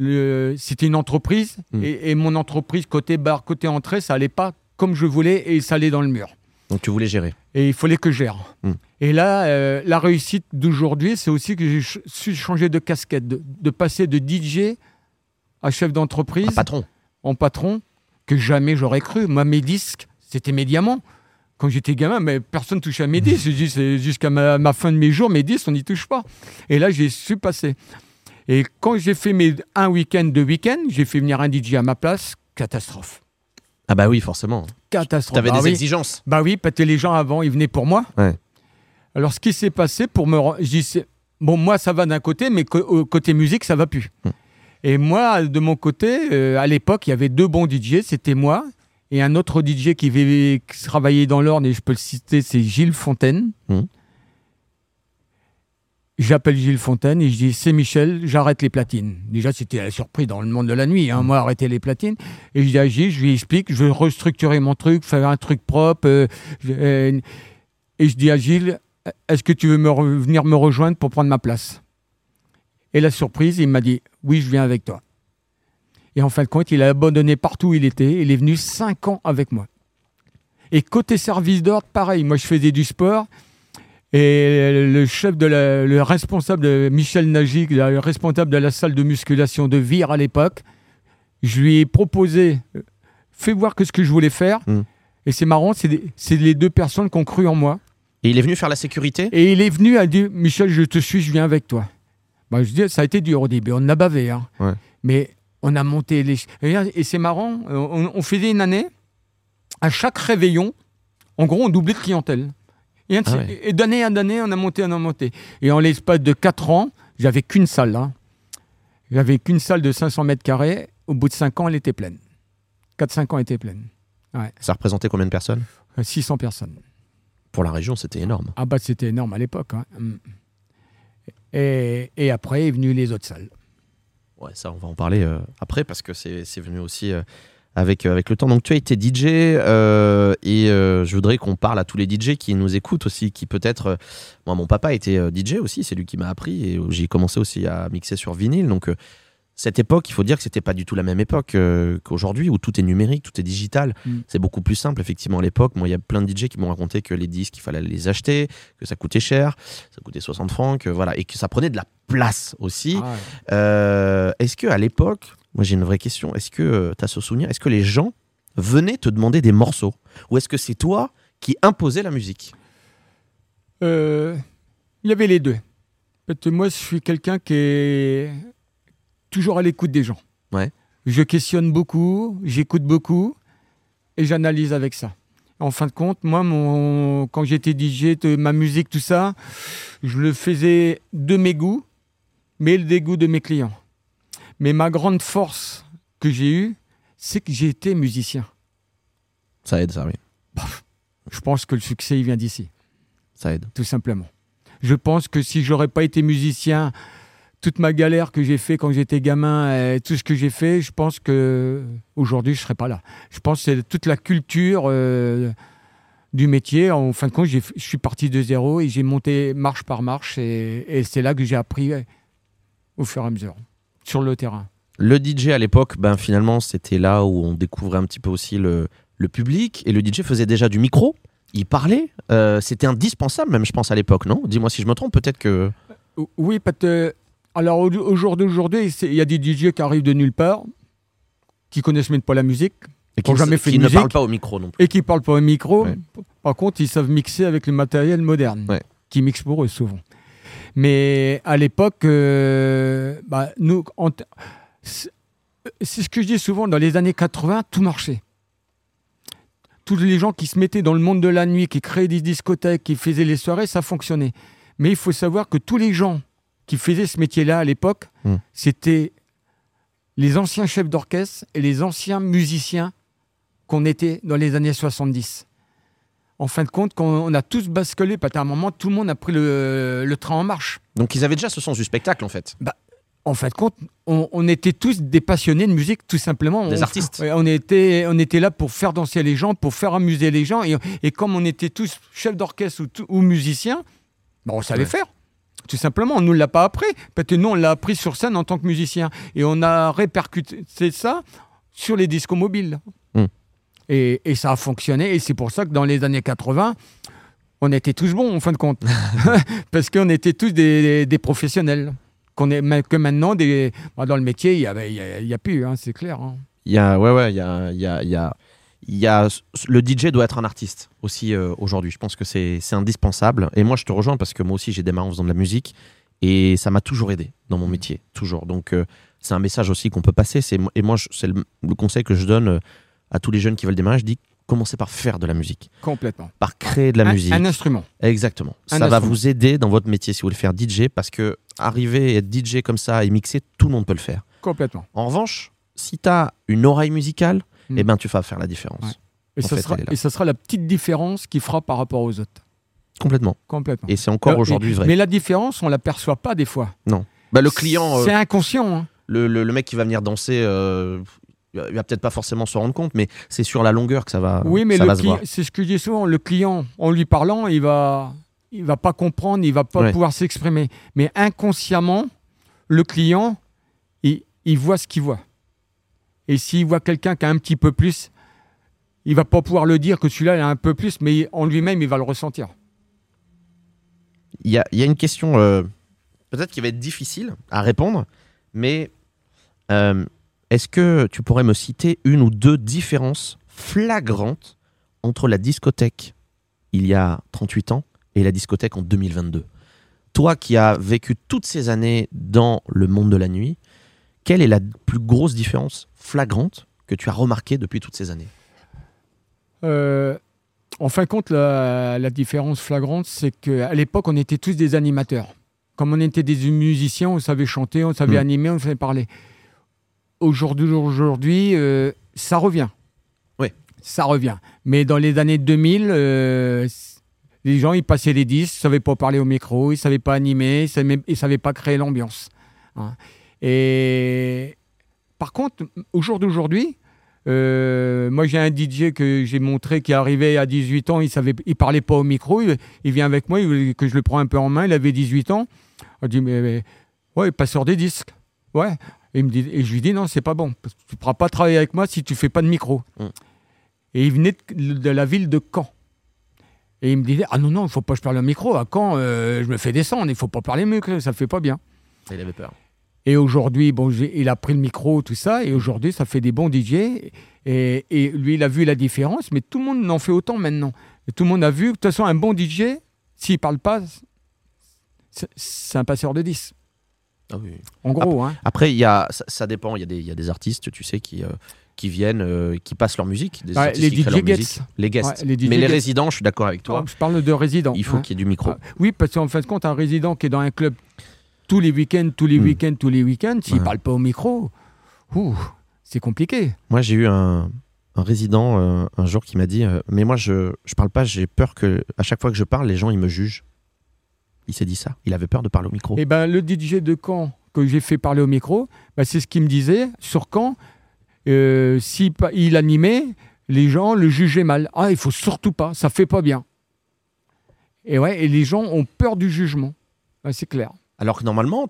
euh, c'était une entreprise Hmm. et, et mon entreprise côté bar, côté entrée, ça allait pas comme je voulais et ça allait dans le mur. Donc tu voulais gérer. Et il fallait que je gère. Hmm. Et là, euh, la réussite d'aujourd'hui, c'est aussi que j'ai su changer de casquette, de, de passer de DJ à chef d'entreprise, patron. En patron, que jamais j'aurais cru. Moi, mes disques, c'était mes diamants. Quand j'étais gamin, mais personne touchait à mes disques. Jusqu'à ma, ma fin de mes jours, mes disques, on n'y touche pas. Et là, j'ai su passer. Et quand j'ai fait mes un week-end, deux week-ends, j'ai fait venir un DJ à ma place. Catastrophe. Ah bah oui, forcément. Catastrophe. T'avais Bah des oui. exigences. Bah oui, parce que les gens avant, ils venaient pour moi. Ouais. Alors, ce qui s'est passé pour me. bon, moi, ça va d'un côté, mais au côté musique, ça va plus. Hmm. Et moi, de mon côté, euh, à l'époque, il y avait deux bons DJ, c'était moi et un autre DJ qui, vivait- qui travaillait dans l'Orne, et je peux le citer, c'est Gilles Fontaine. Hmm. J'appelle Gilles Fontaine et je dis c'est Michel, j'arrête les platines. Déjà c'était la surprise dans le monde de la nuit, hein, moi arrêter les platines. Et je dis à Gilles, je lui explique, je veux restructurer mon truc, faire un truc propre. euh, euh, et je dis à Gilles, est-ce que tu veux me venir me rejoindre pour prendre ma place? Et la surprise, il m'a dit oui, je viens avec toi. Et en fin de compte, il a abandonné partout où il était. Il est venu cinq ans avec moi. Et côté service d'ordre, pareil. Moi, je faisais du sport. Et le chef de la, le responsable de Michel Nagy, le responsable de la salle de musculation de Vire à l'époque, je lui ai proposé, euh, fais voir que ce que je voulais faire. Mm. Et c'est marrant, c'est les deux personnes qui ont cru en moi. Et il est venu faire la sécurité? Et il est venu à dire Michel, je te suis, je viens avec toi. Bah, je dis, ça a été dur au début, on a bavé. hein. Ouais. Mais on a monté les. Et, c'est marrant, euh, on, on faisait une année, à chaque réveillon, en gros, on doublait de clientèle. Et, Ah ouais. et d'année en année, on a monté, on a monté. Et en l'espace de 4 ans, j'avais qu'une salle. hein. J'avais qu'une salle de 500 mètres carrés. Au bout de 5 ans, elle était pleine. 4-5 ans, elle était pleine. Ça représentait combien de personnes? Euh, 600 personnes. Pour la région, c'était énorme. Ah bah c'était énorme à l'époque. hein. Et, et après est venu les autres salles. Ouais, ça, on va en parler euh, après parce que c'est venu aussi euh, avec, euh, avec le temps. Donc, tu as été DJ et je voudrais qu'on parle à tous les DJ qui nous écoutent aussi, qui peut-être. moi, mon papa était DJ aussi, c'est lui qui m'a appris et j'ai commencé aussi à mixer sur vinyle. Donc, cette époque, il faut dire que c'était pas du tout la même époque euh, qu'aujourd'hui où tout est numérique, tout est digital. Mm. C'est beaucoup plus simple, effectivement, à l'époque. Moi, il y a plein de DJ qui m'ont raconté que les disques, il fallait les acheter, que ça coûtait cher, ça coûtait 60 francs, que, voilà, et que ça prenait de la place aussi. Ah ouais. Euh, est-ce que à l'époque, moi j'ai une vraie question, est-ce que tu as ce souvenir, est-ce que les gens venaient te demander des morceaux? Ou est-ce que c'est toi qui imposais la musique? Euh, il y avait les deux. Moi, je suis quelqu'un qui est toujours à l'écoute des gens. Ouais. Je questionne beaucoup, j'écoute beaucoup et j'analyse avec ça. En fin de compte, moi, mon, quand j'étais DJ, ma musique, tout ça, je le faisais de mes goûts, mais le dégoût de mes clients. Mais ma grande force que j'ai eue, c'est que j'ai été musicien. Ça aide, ça, oui. Je pense que le succès, il vient d'ici. Ça aide. tout simplement. Je pense que si j'aurais pas été musicien, toute ma galère que j'ai fait quand j'étais gamin, et tout ce que j'ai fait, je pense que aujourd'hui je serais pas là. Je pense que c'est toute la culture euh, du métier. En fin de compte, je suis parti de zéro et j'ai monté marche par marche et, et c'est là que j'ai appris au fur et à mesure sur le terrain. Le DJ à l'époque, ben finalement, c'était là où on découvrait un petit peu aussi le, le public. Et le DJ faisait déjà du micro. Il parlait. euh, c'était indispensable, même, je pense, à l'époque, non? Dis-moi si je me trompe. Peut-être que. Oui, parce que- alors au, au jour d'aujourd'hui, c'est- il y a des DJ qui arrivent de nulle part, qui connaissent même pas la musique Et Qui jamais fait qui ne musique. parle pas au micro non plus. et qui parlent pas au micro. Ouais. Par contre, ils savent mixer avec le matériel moderne, Ouais. qui mixe pour eux souvent. Mais à l'époque, euh, bah, nous, c'est ce que je dis souvent, dans les années 80, tout marchait. Tous les gens qui se mettaient dans le monde de la nuit, qui créaient des discothèques, qui faisaient les soirées, ça fonctionnait. Mais il faut savoir que tous les gens qui faisaient ce métier-là à l'époque, Hmm. c'était les anciens chefs d'orchestre et les anciens musiciens qu'on était dans les années 70. En fin de compte, quand on a tous basculé, parce qu'à un moment, tout le monde a pris le, le train en marche. Donc ils avaient déjà ce sens du spectacle, en fait. En fin de compte, on, on était tous des passionnés de musique, tout simplement. Des On- artistes. On, était, on était là pour faire danser les gens, pour faire amuser les gens. Et, et comme on était tous chefs d'orchestre ou, musiciens, ben, on savait Ouais. faire. Tout simplement, on ne nous l'a pas appris. Parce que nous, on l'a appris sur scène en tant que musicien. Et on a répercuté ça sur les discos mobiles. Hmm. Et, et ça a fonctionné. Et c'est pour ça que dans les années 80, on était tous bons, en fin de compte. Parce qu'on était tous des, des- des professionnels. Qu'on est, que maintenant, des, bah, dans le métier, il n'y a, y a- y a plus, hein, c'est clair. hein. Il y a, ouais, ouais, il y a, y a, il y a- le DJ doit être un artiste aussi euh, aujourd'hui. Je pense que c'est indispensable. Et moi, je te rejoins parce que moi aussi, j'ai démarré en faisant de la musique et ça m'a toujours aidé dans mon métier, toujours. Donc, euh, c'est un message aussi qu'on peut passer. Et moi, c'est le, le conseil que je donne euh, à tous les jeunes qui veulent démarrer. Je dis commencez par faire de la musique, Complètement. par créer de la un, musique. un instrument. Exactement. Un ça va vous aider dans votre métier si vous voulez faire DJ parce que arriver et être DJ comme ça et mixer, tout le monde peut le faire. Complètement. En revanche, si tu as une oreille musicale, Mm. eh ben, tu vas faire la différence. Ouais. Et ça, fait, sera, et ça la petite différence qui fera par rapport aux autres. Complètement. Complètement. Et c'est encore Euh, aujourd'hui vrai. Mais la différence, on l'aperçoit pas des fois. Bah, le client, euh, C'est inconscient. hein. le, le- le mec qui va venir danser, euh, il va peut-être pas forcément se rendre compte, mais c'est sur la longueur que ça va, oui, mais c'est ce que je dis souvent. Le client, en lui parlant, il va, il va pas comprendre, il va pas Ouais. pouvoir s'exprimer. Mais inconsciemment, le client, il, il voit ce qu'il voit. Et s'il voit quelqu'un qui a un petit peu plus, il va pas pouvoir le dire que celui-là il a un peu plus, mais en lui-même, il va le ressentir. Il y a, il y a une question euh, peut-être qui va être difficile à répondre, mais euh, est-ce que tu pourrais me citer une ou deux différences flagrantes entre la discothèque il y a 38 ans et la discothèque en 2022 Toi qui as vécu toutes ces années dans le monde de la nuit, quelle est la plus grosse différence flagrante que tu as remarquée depuis toutes ces années? Euh, en fin de compte, la, la différence flagrante, c'est qu'à l'époque, on était tous des animateurs. Comme on était des musiciens, on savait chanter, on savait Mm. animer, on savait parler. Aujourd'hui, aujourd'hui, euh, ça revient. Oui. Ça revient. Mais dans les années 2000, euh, les gens, ils passaient les disques, ils savaient pas parler au micro, ils savaient pas animer, ils savaient, ils savaient pas créer l'ambiance. hein. Et par contre, au jour d'aujourd'hui, euh, moi, j'ai un DJ que j'ai montré qui arrivait à 18 ans, il savait, il parlait pas au micro, il, il vient avec moi, il que je le prends un peu en main, il avait 18 ans. On dit, mais, mais ouais, passeur des disques. Ouais. Et, il me dit, et je lui dis, non, c'est pas bon, parce que tu ne pourras pas travailler avec moi si tu fais pas de micro. Mm. Et il venait de, de la ville de Caen. Et il me disait, ah non, non, il faut pas que je parle au micro. À Caen, euh, je me fais descendre, il faut pas parler mieux, ça fait pas bien. Il avait peur. Et aujourd'hui, bon, il a pris le micro, tout ça, et aujourd'hui, ça fait des bons DJ. Et, et lui, il a vu la différence, mais tout le monde en fait autant maintenant. Et tout le monde a vu, de toute façon, un bon DJ, s'il parle pas, c'est- un passeur de 10. Ah oui. En gros, hein. Après, y a, ça, ça dépend. Il y, a des- il y a des artistes, tu sais, qui, euh, qui viennent, euh, qui passent leur musique. Des Ouais, artistes les qui DJ guests. musique. Les guests. Ouais, les DJ Mais les guests. résidents, je suis d'accord avec toi. Je parle de résident. il faut hein. qu'il y ait du micro. Ah, Oui, parce qu'en fin de compte, un résident qui est dans un club tous les week-ends, tous les Hmm. week-ends, tous les week-ends, s'il Ouais. parle pas au micro, c'est compliqué. Moi, j'ai eu un, un résident euh, un jour qui m'a dit euh, Mais moi, je, je parle pas, j'ai peur que à chaque fois que je parle, les gens ils me jugent. il s'est dit ça Il avait peur de parler au micro Eh ben, le DJ de Caen que j'ai fait parler au micro, ben, c'est ce qu'il me disait sur Caen. Euh, si il animait, les gens le jugeaient mal. Ah, il faut surtout pas, ça fait pas bien. Et ouais, et les gens ont peur du jugement. Ben, c'est clair. Alors que normalement,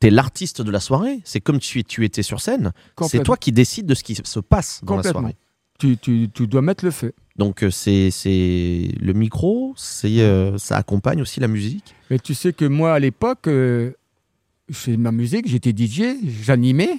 tu es l'artiste de la soirée. C'est comme tu, tu étais sur scène. C'est toi qui décides de ce qui se passe dans la soirée. Tu, tu- tu dois mettre le feu. Donc euh, c'est c'est le micro, c'est euh, ça accompagne aussi la musique. Mais tu sais que moi, à l'époque, euh, je ma musique, j'étais DJ, j'animais,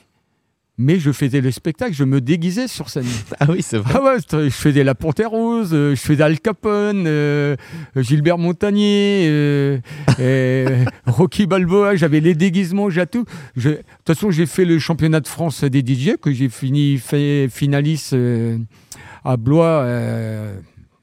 mais je faisais le spectacle, je me déguisais sur scène. Ah oui, c'est vrai. Ah ouais, je faisais la Panthère Rose, euh, je faisais Al Capone, euh, Gilbert Montagnier, euh, euh, Rocky Balboa, j'avais les déguisements, j'ai tout. Je- De toute façon, j'ai fait le championnat de France des DJ, que j'ai fini fait finaliste à Blois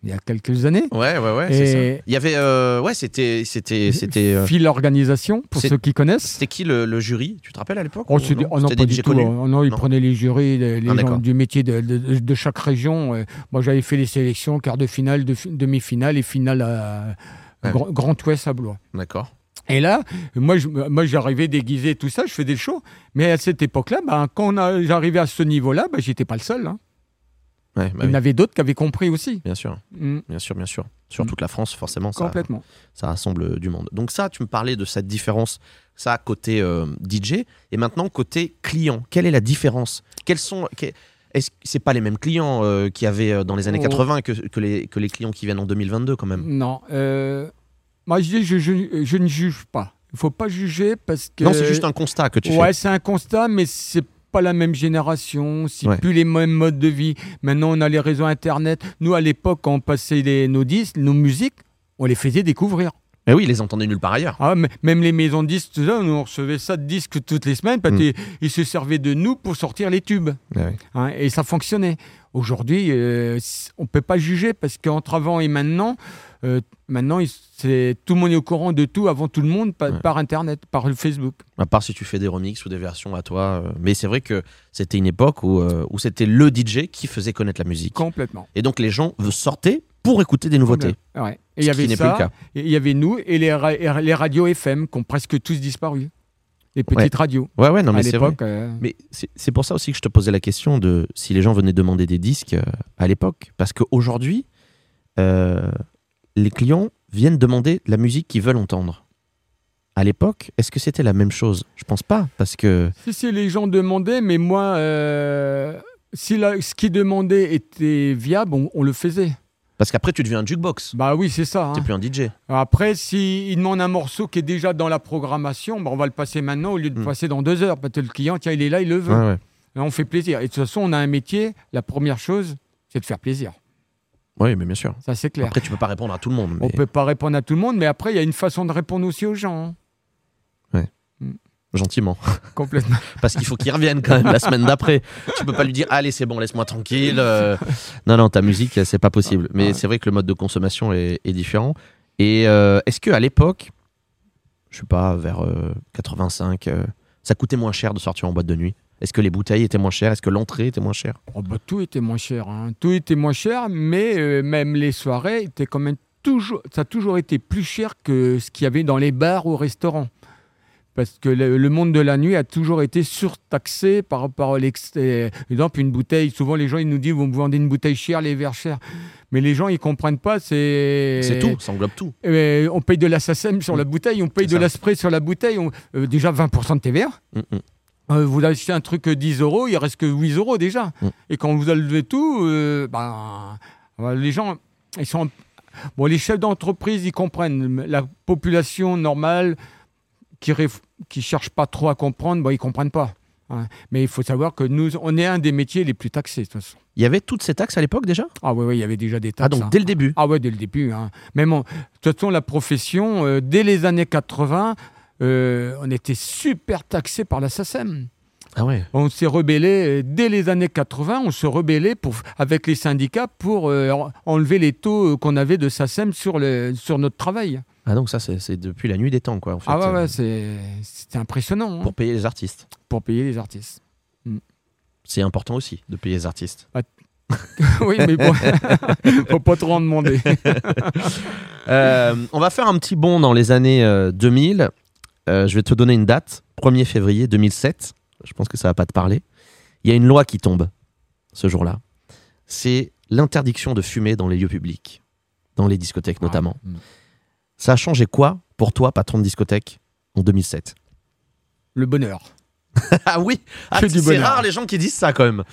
il y a quelques années. Ouais, ouais, ouais, Et- c'est ça. Il y avait, euh, ouais, c'était, c'était, c'était, euh, Fil organisation, pour ceux qui connaissent. c'était qui le, le jury? Tu te rappelles à l'époque Oh, des- non? oh non, pas des du tout. Oh, non, ils Non. prenaient les jurys, les, les Ah, gens du métier de, de- de chaque région. Moi, j'avais fait les sélections, quart de finale, de- demi-finale et finale à, Ouais. Grand, Grand Ouest à Blois. D'accord. Et là, moi, je- moi, j'arrivais déguisé, tout ça, je faisais le show. Mais à cette époque-là, ben, quand j'arrivais à ce niveau-là, ben, j'étais pas le seul. hein. Ouais, bah Il y oui, en avait d'autres qui avaient compris aussi. bien sûr, Mm, bien sûr, bien sûr. Sur Mm. toute la France, forcément, complètement. ça rassemble du monde. Donc ça, tu me parlais de cette différence, ça côté euh, DJ, et maintenant côté client. Quelle est la différence? Quels sont que- Est-ce que c'est pas les mêmes clients euh, qu'il y avait euh, dans les années Oh. 80 que, que les, que les clients qui viennent en 2022 quand même? Non. euh, moi, je dis, je, je- je ne juge pas. Il faut pas juger parce que. Non, c'est juste un constat que tu Ouais, fais. c'est un constat, mais c'est pas la même génération, c'est Ouais. plus les mêmes modes de vie. Maintenant, on a les réseaux internet. Nous, à l'époque, quand on passait les, nos disques, nos musiques, on les faisait découvrir. Mais oui, ils les entendaient nulle part ailleurs. Ah, même les maisons de disques, tout ça, nous, on recevait ça de disques toutes les semaines parce Mm. qu'ils ils se servaient de nous pour sortir les tubes. Ouais. hein, et ça fonctionnait. Aujourd'hui, euh, on ne peut pas juger parce qu'entre avant et maintenant, euh, maintenant c'est- tout le monde est au courant de tout avant tout le monde Ouais. par Internet, par le Facebook. À part si tu fais des remixes ou des versions à toi. euh, Mais c'est vrai que c'était une époque où, euh, où c'était le DJ qui faisait connaître la musique. Complètement. Et donc les gens sortaient pour écouter des nouveautés. Ouais. Et il Ce y avait ça. le cas. Et Il y avait nous et les, ra- les radios FM qui ont presque tous disparu. Les petites radios. Ouais, ouais, non, mais c'est vrai. Mais c'est c'est pour ça aussi que je te posais la question de si les gens venaient demander des disques à l'époque. Parce qu'aujourd'hui, les clients viennent demander la musique qu'ils veulent entendre. À l'époque, est-ce que c'était la même chose? Je pense pas, parce que Si, si, les gens demandaient, mais moi, euh, si la- ce qu'ils demandaient était viable, on, on le faisait. parce qu'après tu deviens un jukebox. Bah oui, c'est ça. hein. T'es plus un DJ. Après, s'ils demandent un morceau qui est déjà dans la programmation, bah, on va le passer maintenant au lieu de Mm. passer dans deux heures. Parce que le client, tiens, il est là, il le veut. Ouais, ouais. Là, on fait plaisir. Et de toute façon, on a un métier. La première chose, c'est de faire plaisir. Oui, mais bien sûr. Ça, c'est clair. Après, tu peux pas répondre à tout le monde. On mais peut pas répondre à tout le monde, mais après, il y a une façon de répondre aussi aux gens. hein. Gentiment. Complètement. Parce qu'il faut qu'il revienne quand même la semaine d'après. Tu peux pas lui dire allez c'est bon laisse-moi tranquille. euh. Non non ta musique c'est pas possible. Mais Ouais. c'est vrai que le mode de consommation est, est différent. Et euh, est-ce que à l'époque, je sais pas vers euh, 85, euh, ça coûtait moins cher de sortir en boîte de nuit? Est-ce que les bouteilles étaient moins chères? Est-ce que l'entrée était moins chère? Oh, bah, tout était moins cher. hein. Tout était moins cher, mais euh, même les soirées étaient quand même toujours. Ça a toujours été plus cher que ce qu'il y avait dans les bars ou restaurants. Parce que le, le monde de la nuit a toujours été surtaxé par rapport à l'extérieur. Par exemple, une bouteille, souvent les gens ils nous disent vous me vendez une bouteille chère, les verres chers. Mais les gens ils comprennent pas, c'est. C'est tout, ça englobe tout. Euh, on paye de la SACEM sur la bouteille, on paye de la spray sur la bouteille, on- euh, déjà 20% de TVA. Mm, mm. Euh, vous achetez un truc euh, 10 euros, il reste que 8 euros déjà. Mm. Et quand vous enlevez tout, euh, ben, euh, les gens, ils sont. Bon, les chefs d'entreprise, ils comprennent. La population normale qui ne qui cherche pas trop à comprendre, bon, ils comprennent pas. hein. Mais il faut savoir que nous, on est un des métiers les plus taxés, de toute façon. Il y avait toutes ces taxes à l'époque déjà? Ah oui, oui, il y avait déjà des taxes. Ah donc hein. dès le début? Ah ouais, dès le début. hein. Même en- de toute façon, la profession, euh, dès les années 80, euh, on était super taxé par la SACEM. Ah ouais. On s'est rebellé, euh, dès les années 80, on se rebellait pour, avec les syndicats pour euh, en- enlever les taux qu'on avait de SACEM sur, le, sur notre travail. Ah donc ça c'est c'est depuis la nuit des temps quoi en fait. ah ouais, ouais, c'est c'est impressionnant hein, Pour payer les artistes. pour payer les artistes. C'est important aussi de payer les artistes. oui, mais bon, faut pas trop en demander. Euh, on va faire un petit bond dans les années euh, 2000. Euh, je vais te donner une date, 1er février 2007. Je pense que ça va pas te parler. Il y a une loi qui tombe ce jour-là. C'est l'interdiction de fumer dans les lieux publics, dans les discothèques notamment. Ah, mm. Ça a changé quoi pour toi, patron de discothèque, en 2007 Le bonheur. Ah oui Ah, C'est rare les gens qui disent ça quand même.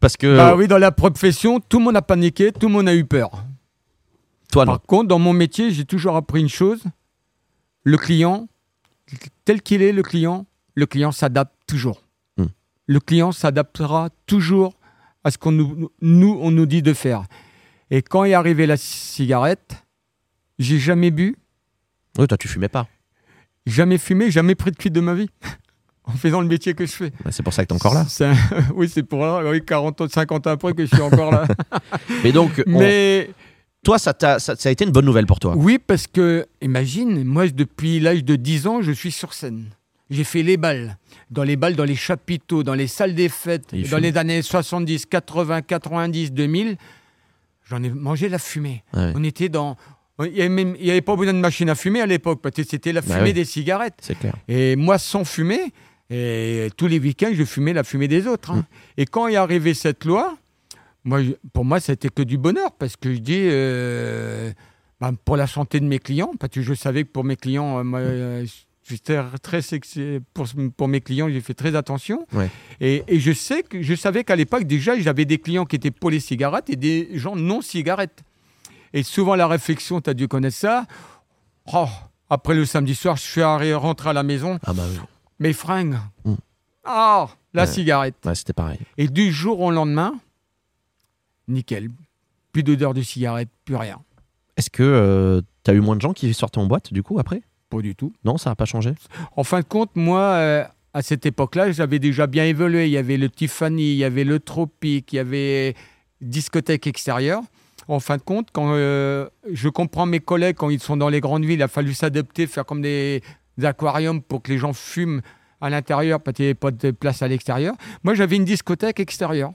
Parce que Bah oui, dans la profession, tout le monde a paniqué, tout le monde a eu peur. toi, non. Par contre, dans mon métier, j'ai toujours appris une chose. Le client, tel qu'il est, le client, le client s'adapte toujours. Hmm. Le client s'adaptera toujours à ce qu'on nous, nous, on nous dit de faire. Et quand est arrivée la cigarette, j'ai jamais bu, Oui, toi, tu fumais pas. jamais fumé, jamais pris de cuite de ma vie. en faisant le métier que je fais. Bah, C'est pour ça que tu es encore là. Un- oui, c'est pour là, oui, 40 ans, 50 ans après que je suis encore là. Mais donc, on- Mais toi, ça, t'a- ça, ça a été une bonne nouvelle pour toi? Oui, parce que, imagine, moi, depuis l'âge de 10 ans, je suis sur scène. J'ai fait les balles. Dans les balles, dans les chapiteaux, dans les salles des fêtes, il dans fume. les années 70, 80, 90, 2000. J'en ai mangé la fumée. Ouais, On était dans. Il n'y avait, pas besoin de machine à fumer à l'époque, parce que c'était la Bah fumée oui. des cigarettes. c'est clair. Et moi, sans fumer, et tous les week-ends, je fumais la fumée des autres. Hein. Et quand est arrivée cette loi, moi, pour moi, c'était que du bonheur, parce que je dis, euh, ben, pour la santé de mes clients, parce que je savais que pour mes clients, euh, moi, euh, j'étais très sexy, pour, pour mes clients, j'ai fait très attention. Ouais. Et, et je, sais que, je savais qu'à l'époque, déjà, j'avais des clients qui étaient pour les cigarettes et des gens non cigarettes. Et souvent, la réflexion, tu as dû connaître ça. Oh, après le samedi soir, je suis rentré à la maison, Ah bah oui. mes fringues. Mm. Ah, la Ouais. cigarette. Ouais, c'était pareil. Et du jour au lendemain, nickel. Plus d'odeur de cigarette, plus rien. Est-ce que tu as eu moins de gens qui sortaient en boîte, du coup, après? Pas du tout. Non, ça n'a pas changé? En fin de compte, moi, euh, à cette époque-là, j'avais déjà bien évolué. Il y avait le Tiffany, il y avait le Tropique, il y avait discothèque extérieure. En fin de compte, quand euh, je comprends mes collègues quand ils sont dans les grandes villes, il a fallu s'adapter, faire comme des, des aquariums pour que les gens fument à l'intérieur parce qu'il n'y avait pas de place à l'extérieur. Moi, j'avais une discothèque extérieure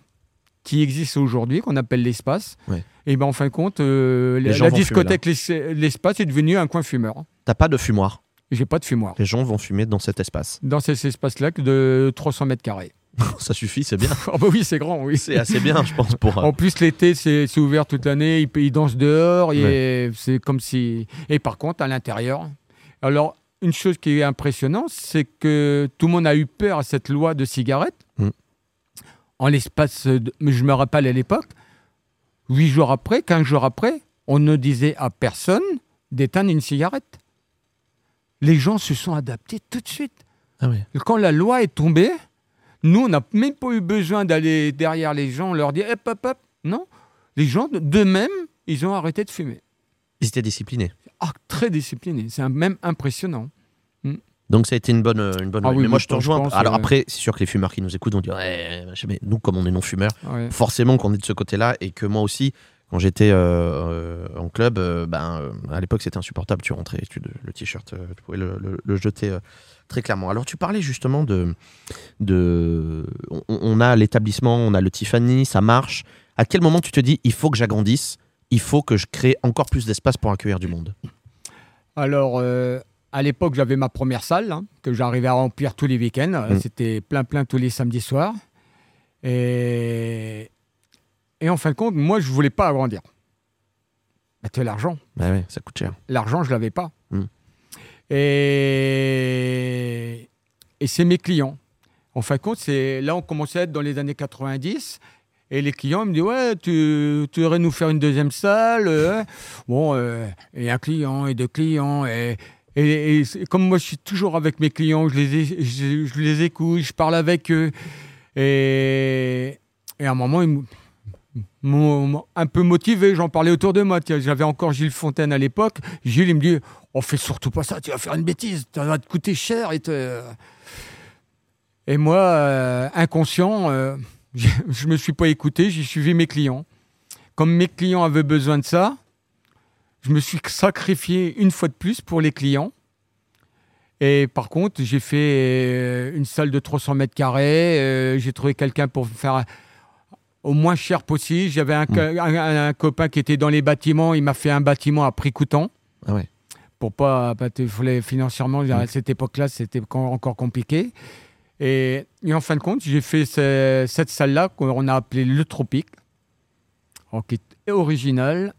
qui existe aujourd'hui, qu'on appelle l'espace. Ouais. Et ben en fin de compte, euh, la, discothèque l'es- l'espace est devenu un coin fumeur. T'as pas de fumoir. J'ai pas de fumoir Les gens vont fumer dans cet espace. dans cet espace-là que de 300 mètres carrés. ça suffit, c'est bien. Ah bah oui, c'est grand, oui. C'est assez bien, je pense, pour... euh, En plus, l'été, c'est ouvert toute l'année. Ils, ils dansent dehors. et C'est comme si. Et par contre, à l'intérieur. Alors, une chose qui est impressionnante, c'est que tout le monde a eu peur à cette loi de cigarette. En l'espace. je me rappelle à l'époque, huit jours après, 15 jours après, on ne disait à personne d'éteindre une cigarette. Les gens se sont adaptés tout de suite. Ah. Quand la loi est tombée, nous, on n'a même pas eu besoin d'aller derrière les gens, leur dire hop, hop, hop. Non. Les gens, d'eux-mêmes, ils ont arrêté de fumer. Ils étaient disciplinés. Ah, très disciplinés. C'est même impressionnant. Donc ça a été une bonne, euh, une bonne Ah oui, Mais moi, je te rejoins. pense, Alors après, c'est sûr que les fumeurs qui nous écoutent vont dire ouais, mais nous, comme on est non-fumeurs, Ouais. forcément qu'on est de ce côté-là et que moi aussi, quand j'étais euh, euh, en club, euh, ben, à l'époque c'était insupportable. Tu rentrais, tu, le t-shirt, tu pouvais le, le- le jeter euh, très clairement. Alors tu parlais justement de, de on, on a l'établissement, on a le Tiffany, ça marche. À quel moment tu te dis il faut que j'agrandisse, il faut que je crée encore plus d'espace pour accueillir du monde? Alors, à l'époque, j'avais ma première salle hein, que j'arrivais à remplir tous les week-ends. Mm. C'était plein, plein tous les samedis soirs. Et, et en fin de compte, moi, je voulais pas agrandir. Bah, tu as l'argent. Bah ouais, ça coûte cher. L'argent, je l'avais pas. Mm. Et, et c'est mes clients. En fin de compte, c'est là on commençait à être dans les années 90. Et les clients me disent Ouais, tu, tu aurais nous faire une deuxième salle. euh. Bon, euh, et un client, et deux clients. Et, et, comme moi, je suis toujours avec mes clients, je les, écoute, je parle avec eux. Et, à un moment, un peu motivé, j'en parlais autour de moi. J'avais encore Gilles Fontaine à l'époque. Gilles, il me dit On fait surtout pas ça, tu vas faire une bêtise, ça va te coûter cher. Et, moi, euh, inconscient, euh, je je me suis pas écouté, j'ai suivi mes clients. Comme mes clients avaient besoin de ça, je me suis sacrifié une fois de plus pour les clients. Et par contre, j'ai fait euh, une salle de 300 mètres carrés. euh, j'ai trouvé quelqu'un pour faire au moins cher possible. J'avais un, Mm. co- un- un copain qui était dans les bâtiments. Il m'a fait un bâtiment à prix coûtant. Ah ouais. Pour pas, pas te- fallait- financièrement, à cette époque-là, c'était encore compliqué. Et, et en fin de compte, j'ai fait ce- cette salle-là qu'on a appelée le Tropique, qui est originale.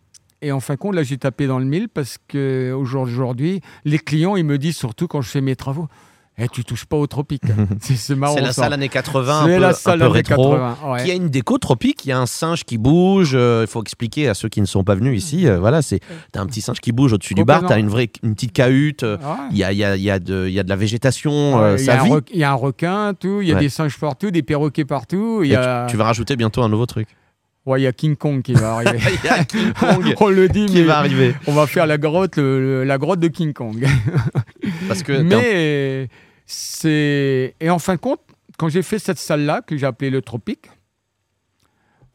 Et en fin de compte, là, j'ai tapé dans le mille parce que aujourd'hui, les clients, ils me disent surtout quand je fais mes travaux, eh, tu touches pas au tropique. c'est c'est marrant. C'est la ça. salle années 80, un peu, la un salle peu années rétro. 80. ouais. Qui a une déco tropique, il y a un singe qui bouge. euh, Il faut expliquer à ceux qui ne sont pas venus ici. euh, voilà, c'est t'as un petit singe qui bouge au-dessus du bar. T'as une vraie, une petite cahute. euh, Ouais. Il y a, il y, a, il y, a de, il y a de la végétation. euh, Ouais, il y, a un un requin, tout. Il y a Ouais. des singes partout, des perroquets partout. Il Et y a, tu, tu vas rajouter bientôt un nouveau truc. Ouais, il y a King Kong qui va arriver. Il y a King Kong on le dit, qui mais va arriver. on va faire la grotte, le- le- la grotte de King Kong. Parce que mais c'est et en fin de compte, quand j'ai fait cette salle-là que j'ai appelée le Tropique,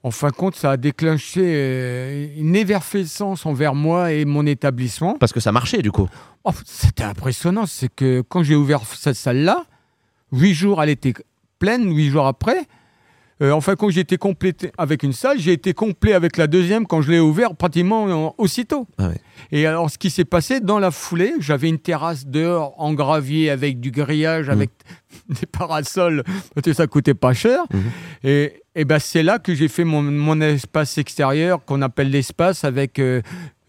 en fin de compte, ça a déclenché euh, une effervescence envers moi et mon établissement. parce que ça marchait du coup. Oh, C'était impressionnant. C'est que quand j'ai ouvert cette salle-là, huit jours, elle était pleine, huit jours après. Euh, enfin, quand j'ai été complété avec une salle, j'ai été complet avec la deuxième quand je l'ai ouvert pratiquement euh, aussitôt. Ah. Et alors, ce qui s'est passé dans la foulée, j'avais une terrasse dehors en gravier avec du grillage, avec des parasols, parce que ça coûtait pas cher. Et, et ben, c'est là que j'ai fait mon, mon espace extérieur, qu'on appelle l'espace, avec euh,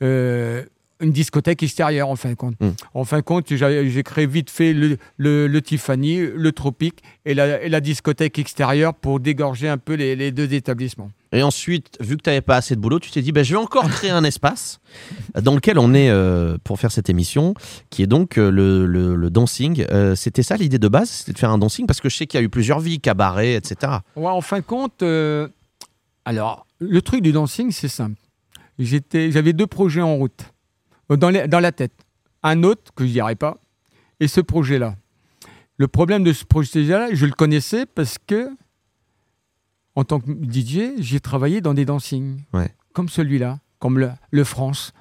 euh, une discothèque extérieure, en fin de compte. Mhm. En fin de compte, j'ai créé vite fait le, le- le Tiffany, le Tropique et la, et la discothèque extérieure pour dégorger un peu les, les deux établissements. Et ensuite, vu que tu n'avais pas assez de boulot, tu t'es dit, ben, je vais encore créer un espace dans lequel on est euh, pour faire cette émission, qui est donc euh, le, le- le dancing. Euh, c'était ça l'idée de base, c'était de faire un dancing, parce que je sais qu'il y a eu plusieurs vies, cabaret, etc. Ouais, en fin de compte, alors, le truc du dancing, c'est simple. J'avais deux projets en route, dans, les- dans la tête. Un autre, que je dirais pas, et ce projet-là. Le problème de ce projet-là, je le connaissais parce que, en tant que DJ, j'ai travaillé dans des dancings, Ouais. comme celui-là, comme le, le France,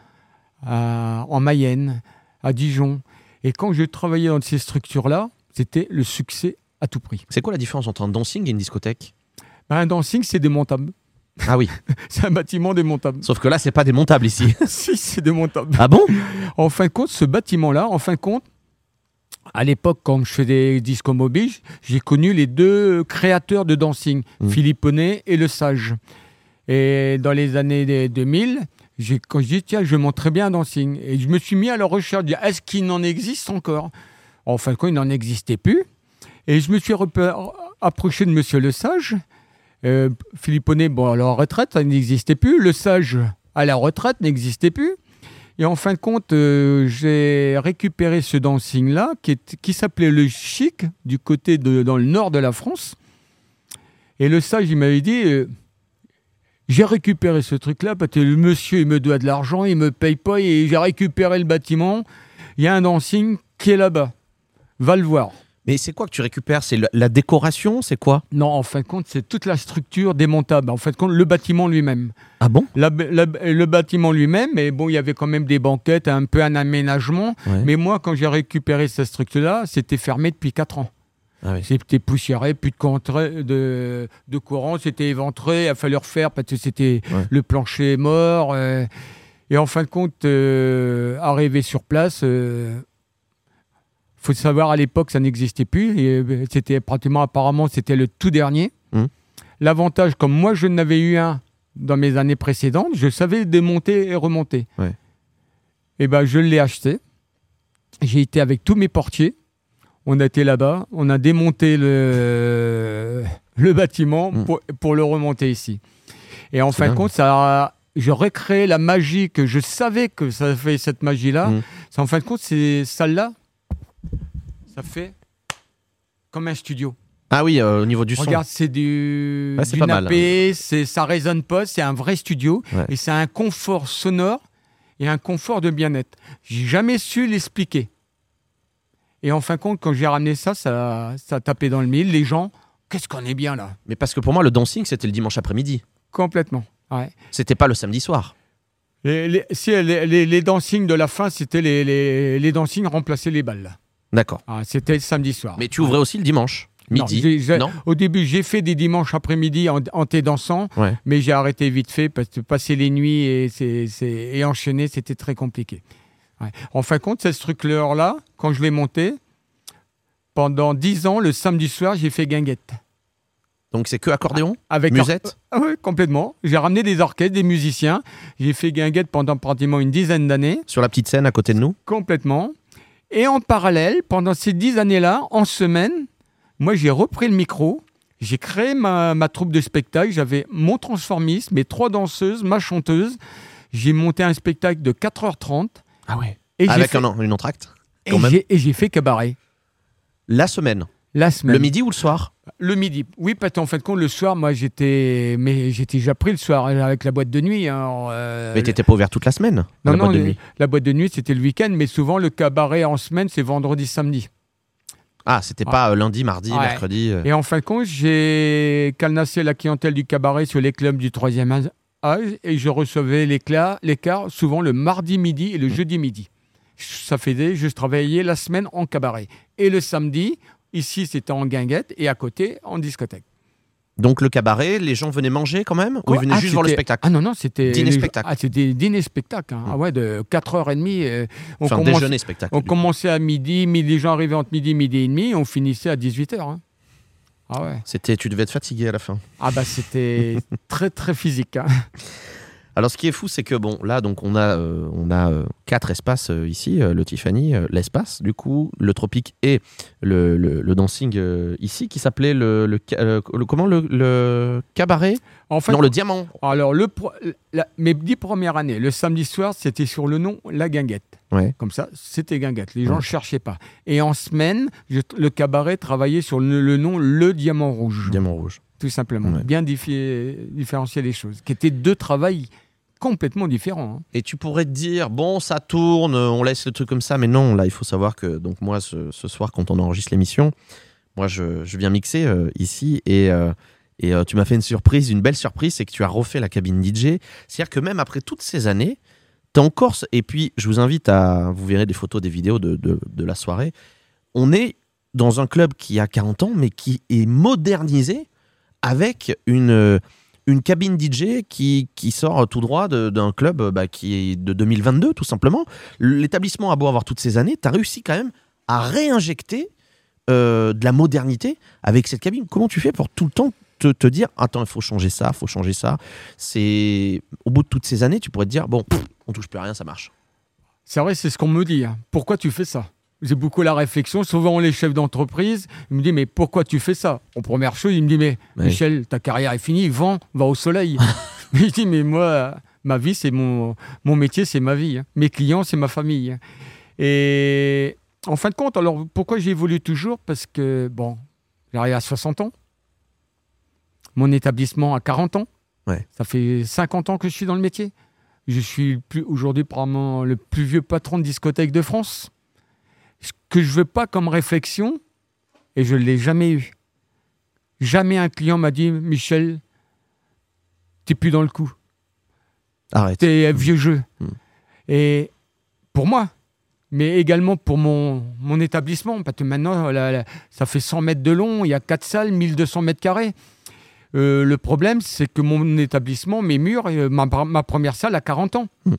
à- en Mayenne, à Dijon. Et quand je travaillais dans ces structures-là, c'était le succès à tout prix. C'est quoi la différence entre un dancing et une discothèque? Ben, un dancing, c'est démontable. Ah oui, C'est un bâtiment démontable. sauf que là, c'est pas démontable ici. si, c'est démontable. Ah bon? En fin de compte, ce bâtiment-là, en fin de compte, à l'époque, quand je faisais des disco mobiles, j'ai connu les deux créateurs de dancing, Mhm. Philippe et Le Sage. Et dans les années des 2000, j'ai, quand je dis, tiens, je montrais bien un dancing. Et je me suis mis à la recherche, est-ce qu'il en existe encore? En fin de compte, il n'en existait plus. Et je me suis approché de Monsieur Le Sage. Euh, Philippe Honnet, bon, à la retraite, ça n'existait plus. Le Sage, à la retraite, n'existait plus. Et en fin de compte, euh, j'ai récupéré ce dancing-là, qui, qui s'appelait le Chic, du côté de, dans le nord de la France. Et le sage, il m'avait dit, euh, j'ai récupéré ce truc-là, parce que le monsieur, il me doit de l'argent, il me paye pas, et j'ai récupéré le bâtiment. Il y a un dancing qui est là-bas. Va le voir. Mais c'est quoi que tu récupères? C'est la, décoration? C'est quoi? Non, en fin de compte, c'est toute la structure démontable. En fin de compte, le bâtiment lui-même. Ah bon? La- la- le bâtiment lui-même, mais bon, il y avait quand même des banquettes, un peu un aménagement. Ouais. Mais moi, quand j'ai récupéré cette structure-là, c'était fermé depuis 4 ans. Ah oui. C'était poussiéré, plus de, contra- de, de courant, c'était éventré, il a fallu refaire parce que c'était Ouais. le plancher mort. euh, et en fin de compte, euh, arrivé sur place, il faut savoir à l'époque, ça n'existait plus. Et euh, c'était pratiquement, apparemment, c'était le tout dernier. Mhm. L'avantage, comme moi, je n'avais eu un dans mes années précédentes, je savais démonter et remonter. Ouais. Et ben, je l'ai acheté. J'ai été avec tous mes portiers. On a été là-bas, on a démonté le, le bâtiment Mm. pour, pour le remonter ici. Et en fin de compte, ça a- je recréé la magie que je savais que ça fait cette magie-là. Mm. C'est en fin de compte, c'est celle-là, ça fait comme un studio. Ah oui, euh, au niveau du son. Regarde, c'est du, Ouais, c'est du pas mal. nappé, c'est, ça résonne pas, c'est un vrai studio Ouais. et c'est un confort sonore et un confort de bien-être. J'ai jamais su l'expliquer. Et en fin de compte, quand j'ai ramené ça, ça, ça a tapé dans le mille. Les gens, qu'est-ce qu'on est bien là? Mais parce que pour moi, le dancing, c'était le dimanche après-midi. Complètement. Ouais. C'était pas le samedi soir. Les, les, si, les, les, dancings de la fin, c'était les, les, les dancings remplaçaient les balles. là. D'accord. Ah, c'était le samedi soir. Mais tu ouvrais aussi le dimanche. Non, Midi. Non Au début, j'ai fait des dimanches après-midi en, en thé dansant, Ouais. mais j'ai arrêté vite fait parce que passer les nuits et, et enchaîner, c'était très compliqué. Ouais. En fin de compte, cette structure-là, quand je l'ai montée, pendant 10 ans, le samedi soir, j'ai fait guinguette. Donc c'est que accordéon Avec Musette Ah oui, complètement. J'ai ramené des orchestres, des musiciens. J'ai fait guinguette pendant pratiquement une dizaine d'années, Sur la petite scène à côté de nous complètement. Et en parallèle, pendant ces dix années-là, en semaine, moi j'ai repris le micro. J'ai créé ma, ma troupe de spectacle. J'avais mon transformiste, mes trois danseuses, ma chanteuse. J'ai monté un spectacle de 4h30. Ah ouais. Et Avec fait, un, une entracte quand et j'ai fait cabaret. La semaine. La semaine. Le midi ou le soir? Le midi. Oui, parce qu'en fin de compte, le soir, moi, j'étais, mais j'étais déjà pris le soir avec la boîte de nuit. hein. Alors, euh, Mais t'étais pas ouvert toute la semaine non, la non, boîte de nuit. la boîte de nuit, c'était le week-end, mais souvent le cabaret en semaine, c'est vendredi, samedi. Ah, c'était Ouais. pas euh, lundi, mardi, Ouais. mercredi. euh. Et en fin de compte, j'ai cadenassé la clientèle du cabaret sur les clubs du troisième âge et je recevais l'écart souvent le mardi midi et le jeudi midi. Ça faisait, je travaillais la semaine en cabaret. Et le samedi, ici, c'était en guinguette et à côté, en discothèque. Donc le cabaret, les gens venaient manger quand même Ou ils Ouais, venaient ah, juste voir le spectacle? Ah non, non, c'était. Dîner les- spectacle. Ah, c'était dîner spectacle. hein. Mm. Ah ouais, de 4h30. euh, on, Enfin, commence- déjeuner spectacle. on commençait à midi, midi, les gens arrivaient entre midi, midi et demi, on finissait à 18h. Ah ouais. C'était, tu devais être fatigué à la fin. Ah bah c'était très très physique. hein. Alors, ce qui est fou, c'est que bon, là, donc, on a, euh, on a euh, quatre espaces euh, ici le Tiffany, l'espace, du coup, le tropique et le, le, le dancing ici, qui s'appelait le, le, comment le, le cabaret? En fait, Non, le diamant. alors le la- mes dix premières années, le samedi soir, c'était sur le nom La Guinguette. Ouais. Comme ça, c'était Guinguette. Les gens Ouais. ne cherchaient pas. Et en semaine, je- le cabaret travaillait sur le, le nom Le Diamant Rouge. Diamant rouge. Tout simplement. Ouais. Bien différencier les choses. Qui étaient deux travails complètement différents. hein. Et tu pourrais te dire, bon, ça tourne, on laisse le truc comme ça, mais non, là, il faut savoir que, donc, moi, ce, soir, quand on enregistre l'émission, moi, je, viens mixer euh, ici et. euh, et euh, tu m'as fait une surprise, une belle surprise, c'est que tu as refait la cabine DJ. C'est-à-dire que même après toutes ces années, t'es en Corse. Et puis, je vous invite à. Vous verrez des photos, des vidéos de, de, la soirée. On est dans un club qui a 40 ans, mais qui est modernisé avec une, euh, une cabine DJ qui, qui sort tout droit d'un club euh, bah, qui est de 2022, tout simplement. L'établissement a beau avoir toutes ces années, tu as réussi quand même à réinjecter euh, de la modernité avec cette cabine. Comment tu fais pour tout le temps te, te dire attends, il faut changer ça, il faut changer ça C'est Au bout de toutes ces années, tu pourrais te dire bon, on touche plus à rien, ça marche. C'est vrai, c'est ce qu'on me dit. hein. Pourquoi tu fais ça? J'ai beaucoup la réflexion. Souvent, les chefs d'entreprise, ils me disent Mais pourquoi tu fais ça? En première chose, il me dit Mais. Michel, ta carrière est finie, vends, va au soleil. mais je dis Mais moi, ma vie, c'est mon, mon métier, c'est ma vie. hein. Mes clients, c'est ma famille. Et en fin de compte, alors pourquoi j'évolue toujours? Parce que, bon, j'arrive à 60 ans. Mon établissement a 40 ans. Ouais. Ça fait 50 ans que je suis dans le métier. Je suis aujourd'hui probablement le plus vieux patron de discothèque de France. Ce que je veux pas comme réflexion, et je ne l'ai jamais eu. Jamais un client m'a dit Michel, t'es plus dans le coup, Arrête. t'es vieux jeu. Hmm. Et pour moi, mais également pour mon, mon établissement, parce que maintenant, là, là, ça fait 100 mètres de long, il y a 4 salles, 1200 mètres carrés. Euh, le problème, c'est que mon établissement, mes murs, euh, ma, ma première salle a 40 ans. Hmm.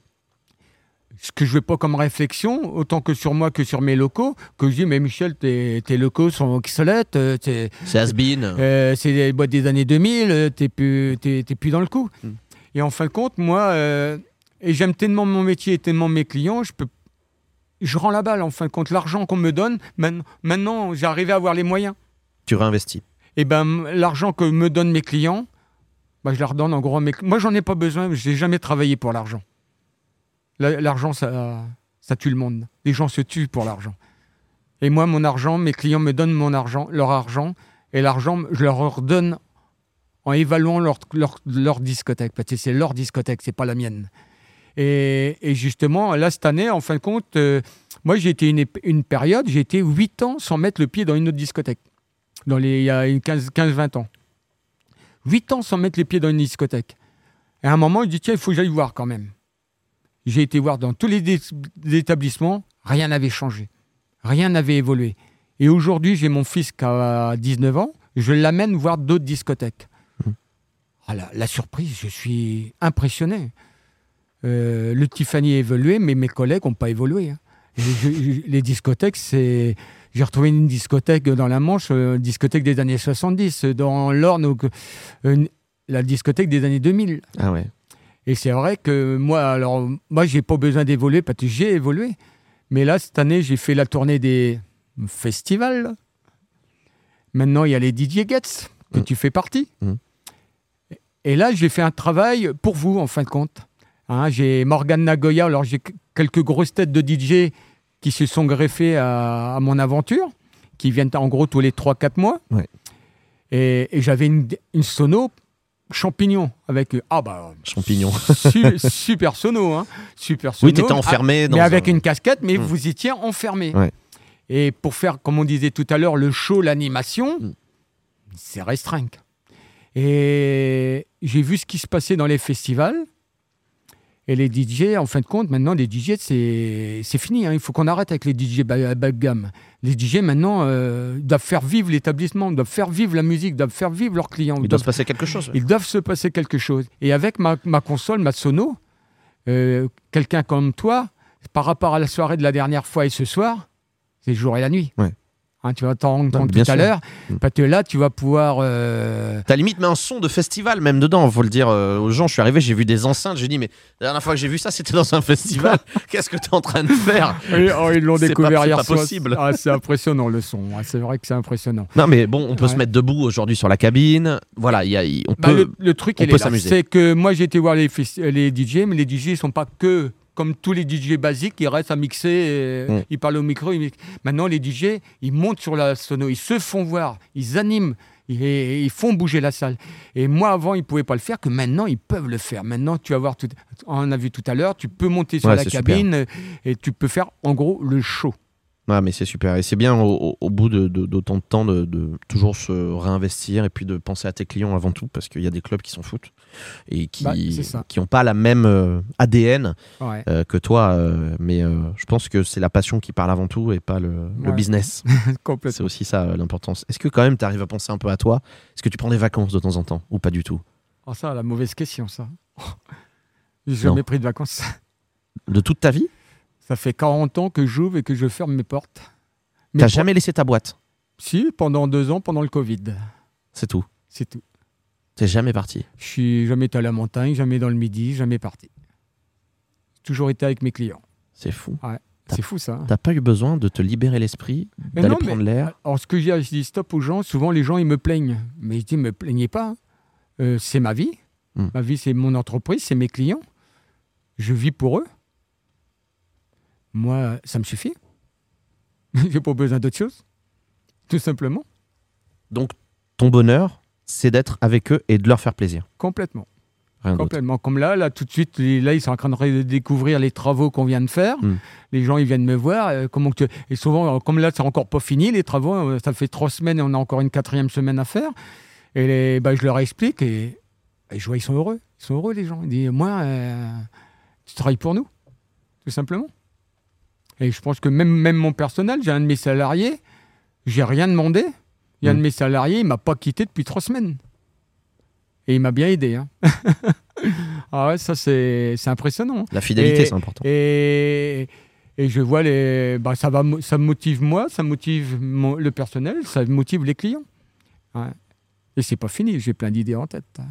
Ce que je veux pas comme réflexion, autant que sur moi que sur mes locaux, que je dis, mais Michel, tes, tes locaux sont obsolètes, euh, C'est has-been. euh, c'est des boîtes des années 2000, euh, t'es plus, t'es, t'es plus dans le coup. Mm. Et en fin de compte, moi, euh, et j'aime tellement mon métier et tellement mes clients, je peux, je rends la balle. En fin de compte, l'argent qu'on me donne, man- maintenant, j'ai arrivé à avoir les moyens. Tu réinvestis. Et ben, m- l'argent que me donnent mes clients, bah, je leur donne en gros mes Moi, j'en ai pas besoin. J'ai jamais travaillé pour l'argent. La- L'argent, ça, tue le monde. Les gens se tuent pour l'argent. Et moi, mon argent, mes clients me donnent mon argent, leur argent, et l'argent, je leur redonne en évaluant leur, leur, discothèque, parce que c'est leur discothèque, c'est pas la mienne. Et, et justement, là, cette année, en fin de compte, euh, moi, j'ai été une, une période, j'ai été 8 ans sans mettre le pied dans une autre discothèque, dans les, il y a une 15 15-20 ans. 8 ans sans mettre les pieds dans une discothèque. Et à un moment, je dis, tiens, il faut que j'aille voir quand même. J'ai été voir dans tous les établissements, rien n'avait changé. Rien n'avait évolué. Et aujourd'hui, j'ai mon fils qui a 19 ans, je l'amène voir d'autres discothèques. Mmh. Ah, la, la surprise, je suis impressionné. Euh, le Tiffany a évolué, mais mes collègues n'ont pas évolué. hein. Et je- je- les discothèques, c'est. J'ai retrouvé une discothèque dans la Manche, euh, une discothèque des années 70, dans l'Orne, une- la discothèque des années 2000. Ah ouais. Et c'est vrai que moi, alors, moi, j'ai pas besoin d'évoluer parce que j'ai évolué. Mais là, cette année, j'ai fait la tournée des festivals. Maintenant, il y a les DJ Gets, que Mm. tu fais partie. Mm. Et là, j'ai fait un travail pour vous, en fin de compte. Hein, j'ai Morgan Nagoya, alors j'ai que- quelques grosses têtes de DJ qui se sont greffées à, à mon aventure, qui viennent en gros tous les 3-4 mois. Ouais. Et, et j'avais une, une sono champignon avec ah bah Champignon. su- super sono hein super sono Oui, t'étais enfermé dans mais avec un- une casquette mais Mm. vous y tiens enfermé Ouais. et pour faire comme on disait tout à l'heure le show l'animation Mm. c'est restreint et j'ai vu ce qui se passait dans les festivals et les DJ, en fin de compte, maintenant, les DJ, c'est c'est fini. hein. Il faut qu'on arrête avec les DJ bas, bas de gamme. Les DJ, maintenant, euh, doivent faire vivre l'établissement, doivent faire vivre la musique, doivent faire vivre leurs clients. Il doit doivent se passer quelque chose. ils doivent se passer quelque chose. Et avec ma, ma console, ma sono, euh, quelqu'un comme toi, par rapport à la soirée de la dernière fois et ce soir, c'est le jour et la nuit. Ouais. Hein, tu vas t'en rendre compte tout à l'heure. Mm. Parce que là, tu vas pouvoir. euh, T'as limite mis un son de festival même dedans, faut le dire euh, aux gens. Je suis arrivé, j'ai vu des enceintes, j'ai dit mais la dernière fois que j'ai vu ça, c'était dans un festival. Qu'est-ce que t'es en train de faire? Oui, oh, ils l'ont découvert pas- hier pas soir. possible. Ah, c'est impressionnant le son. Ah, c'est vrai que c'est impressionnant. Non mais bon, on peut Ouais. se mettre debout aujourd'hui sur la cabine. Voilà, il y a, il- on Bah, peut. le, le truc. C'est que moi, j'ai été voir les DJ, mais les DJ ne sont pas que comme tous les DJ basiques, ils restent à mixer, et Mm. ils parlent au micro. ils. Maintenant, les DJ, ils montent sur la sono, ils se font voir, ils animent, et ils font bouger la salle. Et moi, avant, ils ne pouvaient pas le faire, que maintenant, ils peuvent le faire. Maintenant, tu vas voir, tout, on a vu tout à l'heure, tu peux monter sur Ouais, la super. cabine et tu peux faire, en gros, le show. Ouais, mais c'est super. Et c'est bien au, bout de- de- d'autant de, temps de, de toujours se réinvestir et puis de penser à tes clients avant tout parce qu'il y a des clubs qui s'en foutent et qui Bah, qui n'ont pas la même euh, ADN Ouais. euh, que toi. euh, mais je pense que c'est la passion qui parle avant tout et pas le, business. C'est aussi ça l'importance. Est-ce que quand même tu arrives à penser un peu à toi? Est-ce que tu prends des vacances de temps en temps ou pas du tout? Oh, ça, la mauvaise question, ça. J'ai jamais pris de vacances. De toute ta vie? Ça fait 40 ans que j'ouvre et que je ferme mes portes. T'as jamais laissé ta boîte? Si, pendant deux ans, pendant le Covid. C'est tout. C'est tout. T'es jamais parti? Je suis jamais été à la montagne, jamais dans le midi, jamais parti. Toujours été avec mes clients. C'est fou. C'est fou ça. T'as pas eu besoin de te libérer l'esprit, d'aller prendre l'air? Alors ce que j'ai je dis stop aux gens, souvent les gens ils me plaignent. Mais je dis me plaignez pas. hein. Euh, c'est ma vie. Hmm. Ma vie c'est mon entreprise, c'est mes clients. Je vis pour eux. Moi, ça me suffit. j'ai pas besoin d'autre chose. Tout simplement. Donc ton bonheur, c'est d'être avec eux et de leur faire plaisir. Complètement. Rien. Complètement. Comme là, là, tout de suite, là, ils sont en train de découvrir les travaux qu'on vient de faire. Mm. Les gens, ils viennent me voir. euh, comment tu- Et souvent, euh, comme là, c'est encore pas fini, les travaux, euh, ça fait trois semaines et on a encore une quatrième semaine à faire. Et les- bah, je leur explique et, et je vois, ils sont heureux. Ils sont heureux, les gens. Ils disent, moi, euh, tu travailles pour nous, tout simplement. Et je pense que même, même mon personnel, j'ai un de mes salariés, j'ai rien demandé. Il y a un Mm. de mes salariés, il m'a pas quitté depuis trois semaines. Et il m'a bien aidé. hein. ah ouais, ça c'est impressionnant. hein. La fidélité, c'est important. Et, et je vois les. Bah, ça, va, ça me motive moi, ça motive mon- le personnel, ça motive les clients. Ouais. Et c'est pas fini, j'ai plein d'idées en tête. hein.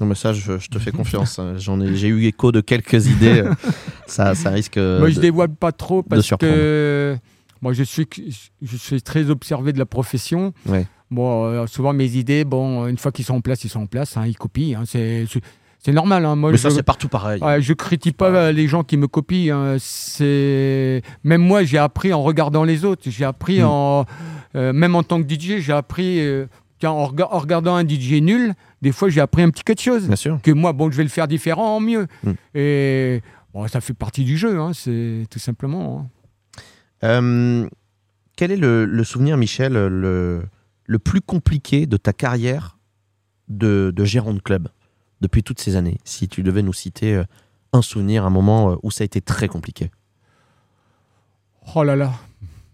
Non, mais ça, je, je te fais confiance. J'en ai, j'ai eu écho de quelques idées. euh, ça, ça risque. moi, je de- dévoile pas trop parce que moi, je suis, je suis très observé de la profession. Ouais. Bon, euh, souvent mes idées, bon, une fois qu'ils sont en place, ils sont en place, hein, ils copient. hein, c'est normal. hein. Moi, Mais je, ça, c'est partout pareil. Ouais, je critique pas les gens qui me copient. hein. C'est même moi, j'ai appris en regardant les autres. J'ai appris Mm. en euh, même en tant que DJ, j'ai appris euh, tiens, en, rega- en regardant un DJ nul. Des fois, j'ai appris un petit quelque chose Bien sûr. que moi, bon, je vais le faire différent en mieux. Mm. Et bon, ça fait partie du jeu. hein, c'est tout simplement. Euh, quel est le, souvenir, Michel, le, le plus compliqué de ta carrière de, de gérant de club depuis toutes ces années Si tu devais nous citer euh, un souvenir, un moment euh, où ça a été très compliqué? Oh là là.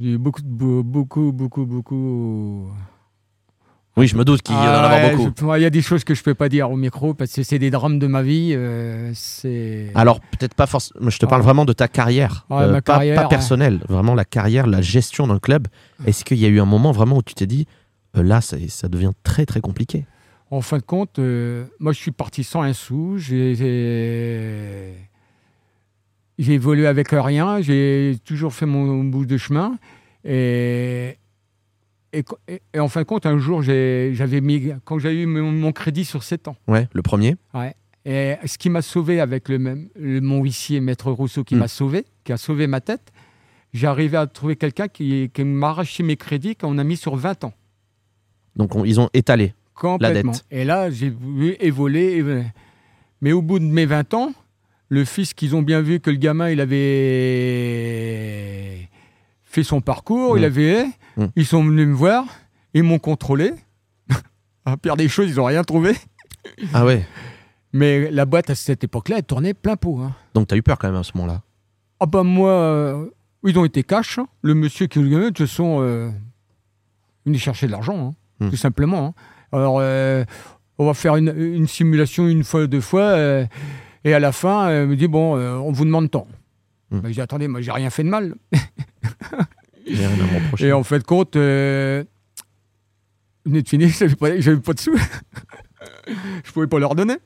J'ai eu beaucoup, beaucoup, beaucoup, beaucoup. Oui, je me doute qu'il y en a Ah ouais, beaucoup. je- moi, Il y a des choses que je peux pas dire au micro parce que c'est des drames de ma vie. euh, c'est. Alors, peut-être pas forcément. Je te parle Ah. vraiment de ta carrière. Ouais, ma pas, carrière, pas ouais. personnelle. Vraiment la carrière, la gestion d'un club. Est-ce qu'il y a eu un moment vraiment où tu t'es dit, euh, là, ça, ça devient très, très compliqué? En fin de compte, euh, moi, je suis parti sans un sou. J'ai évolué avec rien. J'ai toujours fait mon bout de chemin. Et, et, co- et- et en fin de compte, un jour, j'avais mis, quand j'ai eu mon, mon crédit sur 7 ans, Ouais, le premier. et ce qui m'a sauvé avec le même, le- mon huissier, Maître Rousseau, qui Mm. m'a sauvé, qui a sauvé ma tête, j'ai arrivé à trouver quelqu'un qui, qui m'a arraché mes crédits qu'on a mis sur 20 ans. Donc, on- ils ont étalé. Complètement. dette. Et là, j'ai voulu évoluer. évoluer. Mais au bout de mes 20 ans, le fils qu'ils ont bien vu que le gamin, il avait fait son parcours, il avait. Mm. Ils sont venus me voir, ils m'ont contrôlé. à pire des choses, ils n'ont rien trouvé. Ah ouais. Mais la boîte à cette époque-là, elle tournait plein pot. hein. Donc, tu as eu peur quand même à ce moment-là? Ah bah moi, euh, ils ont été cash. hein. Le monsieur qui de toute façon, euh, venait chercher de l'argent, hein, Hmm. tout simplement. Alors, euh, on va faire une, une simulation une fois, deux fois, et à la fin, il me dit bon, on vous demande tant. Hmm. Bah, j'ai dit attendez, moi j'ai rien fait de mal. J'ai rien à me reprocher. Et en fait, compte, euh, je finir, j'avais pas, j'avais pas de sous. je pouvais pas leur donner.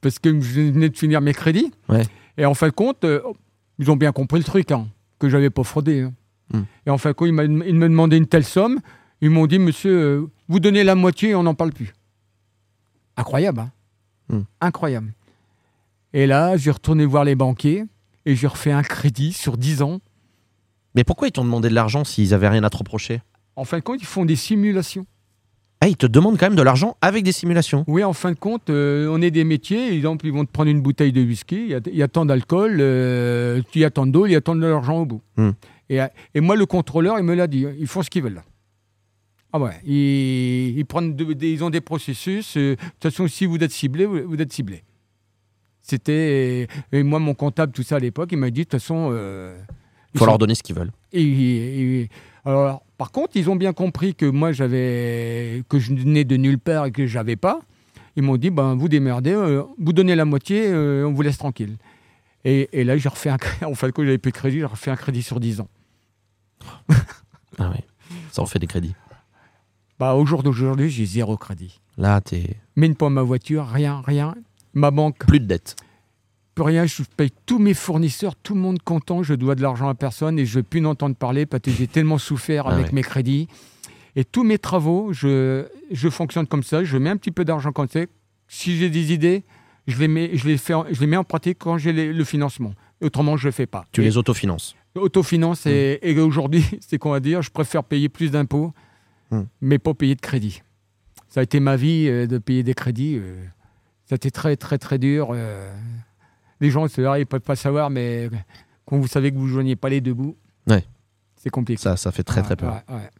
Parce que je venais de finir mes crédits. Ouais. Et en fin de compte, euh, ils ont bien compris le truc, hein, que j'avais pas fraudé. hein. Hmm. Et en fin de compte, ils, ils me demandaient une telle somme. Ils m'ont dit, monsieur, euh, vous donnez la moitié et on n'en parle plus. Incroyable, hein Hmm. Incroyable. Et là, j'ai retourné voir les banquiers et j'ai refait un crédit sur 10 ans. Mais pourquoi ils t'ont demandé de l'argent s'ils avaient rien à te reprocher? En fin de compte, ils font des simulations. Ah, ils te demandent quand même de l'argent avec des simulations. Oui, en fin de compte, euh, on est des métiers. Exemple, ils vont te prendre une bouteille de whisky, il y a, il y a tant d'alcool, euh, il y a tant d'eau, il y a tant de l'argent au bout. Hmm. Et, euh, et moi, le contrôleur, il me l'a dit, ils font ce qu'ils veulent. Ah ouais, ils, ils prennent de- ils ont des processus. euh, De toute façon, si vous êtes ciblé, vous, vous êtes ciblé. C'était. Et moi, mon comptable, tout ça à l'époque, il m'a dit, de toute façon. Il faut leur donner ce qu'ils veulent. et- et- alors, par contre, ils ont bien compris que moi, j'avais que je venais de nulle part et que j'avais pas. Ils m'ont dit, ben, vous démerdez, euh, vous donnez la moitié, euh, on vous laisse tranquille. Et, et là, j'ai refait un crédit. En fait, quand j'avais plus de crédit, j'ai refait un crédit sur 10 ans. Ah ouais. Ça en fait des crédits. Bah, au jour d'aujourd'hui, j'ai zéro crédit. Là, t'es Même pas ma voiture, rien, rien. Ma banque, plus de dette. Rien. Je paye tous mes fournisseurs, tout le monde content. Je dois de l'argent à personne et je ne veux plus n'entendre parler parce que j'ai tellement souffert Ah avec ouais. mes crédits. Et tous mes travaux, je, je fonctionne comme ça. Je mets un petit peu d'argent quand c'est. Si j'ai des idées, je les mets, je les fais, en- je les mets en pratique quand j'ai le financement. Autrement, je ne le fais pas. Tu Et les autofinances. Autofinance et, et aujourd'hui, c'est qu'on va dire, je préfère payer plus d'impôts, Hmm. mais pas payer de crédit. Ça a été ma vie euh, de payer des crédits. euh, ça a été très, très, très dur. euh. Les gens, c'est ils ne peuvent pas savoir, mais quand vous savez que vous ne joignez pas les deux bouts, Ouais. c'est compliqué. Ça, ça fait très très peur. ouais, ouais.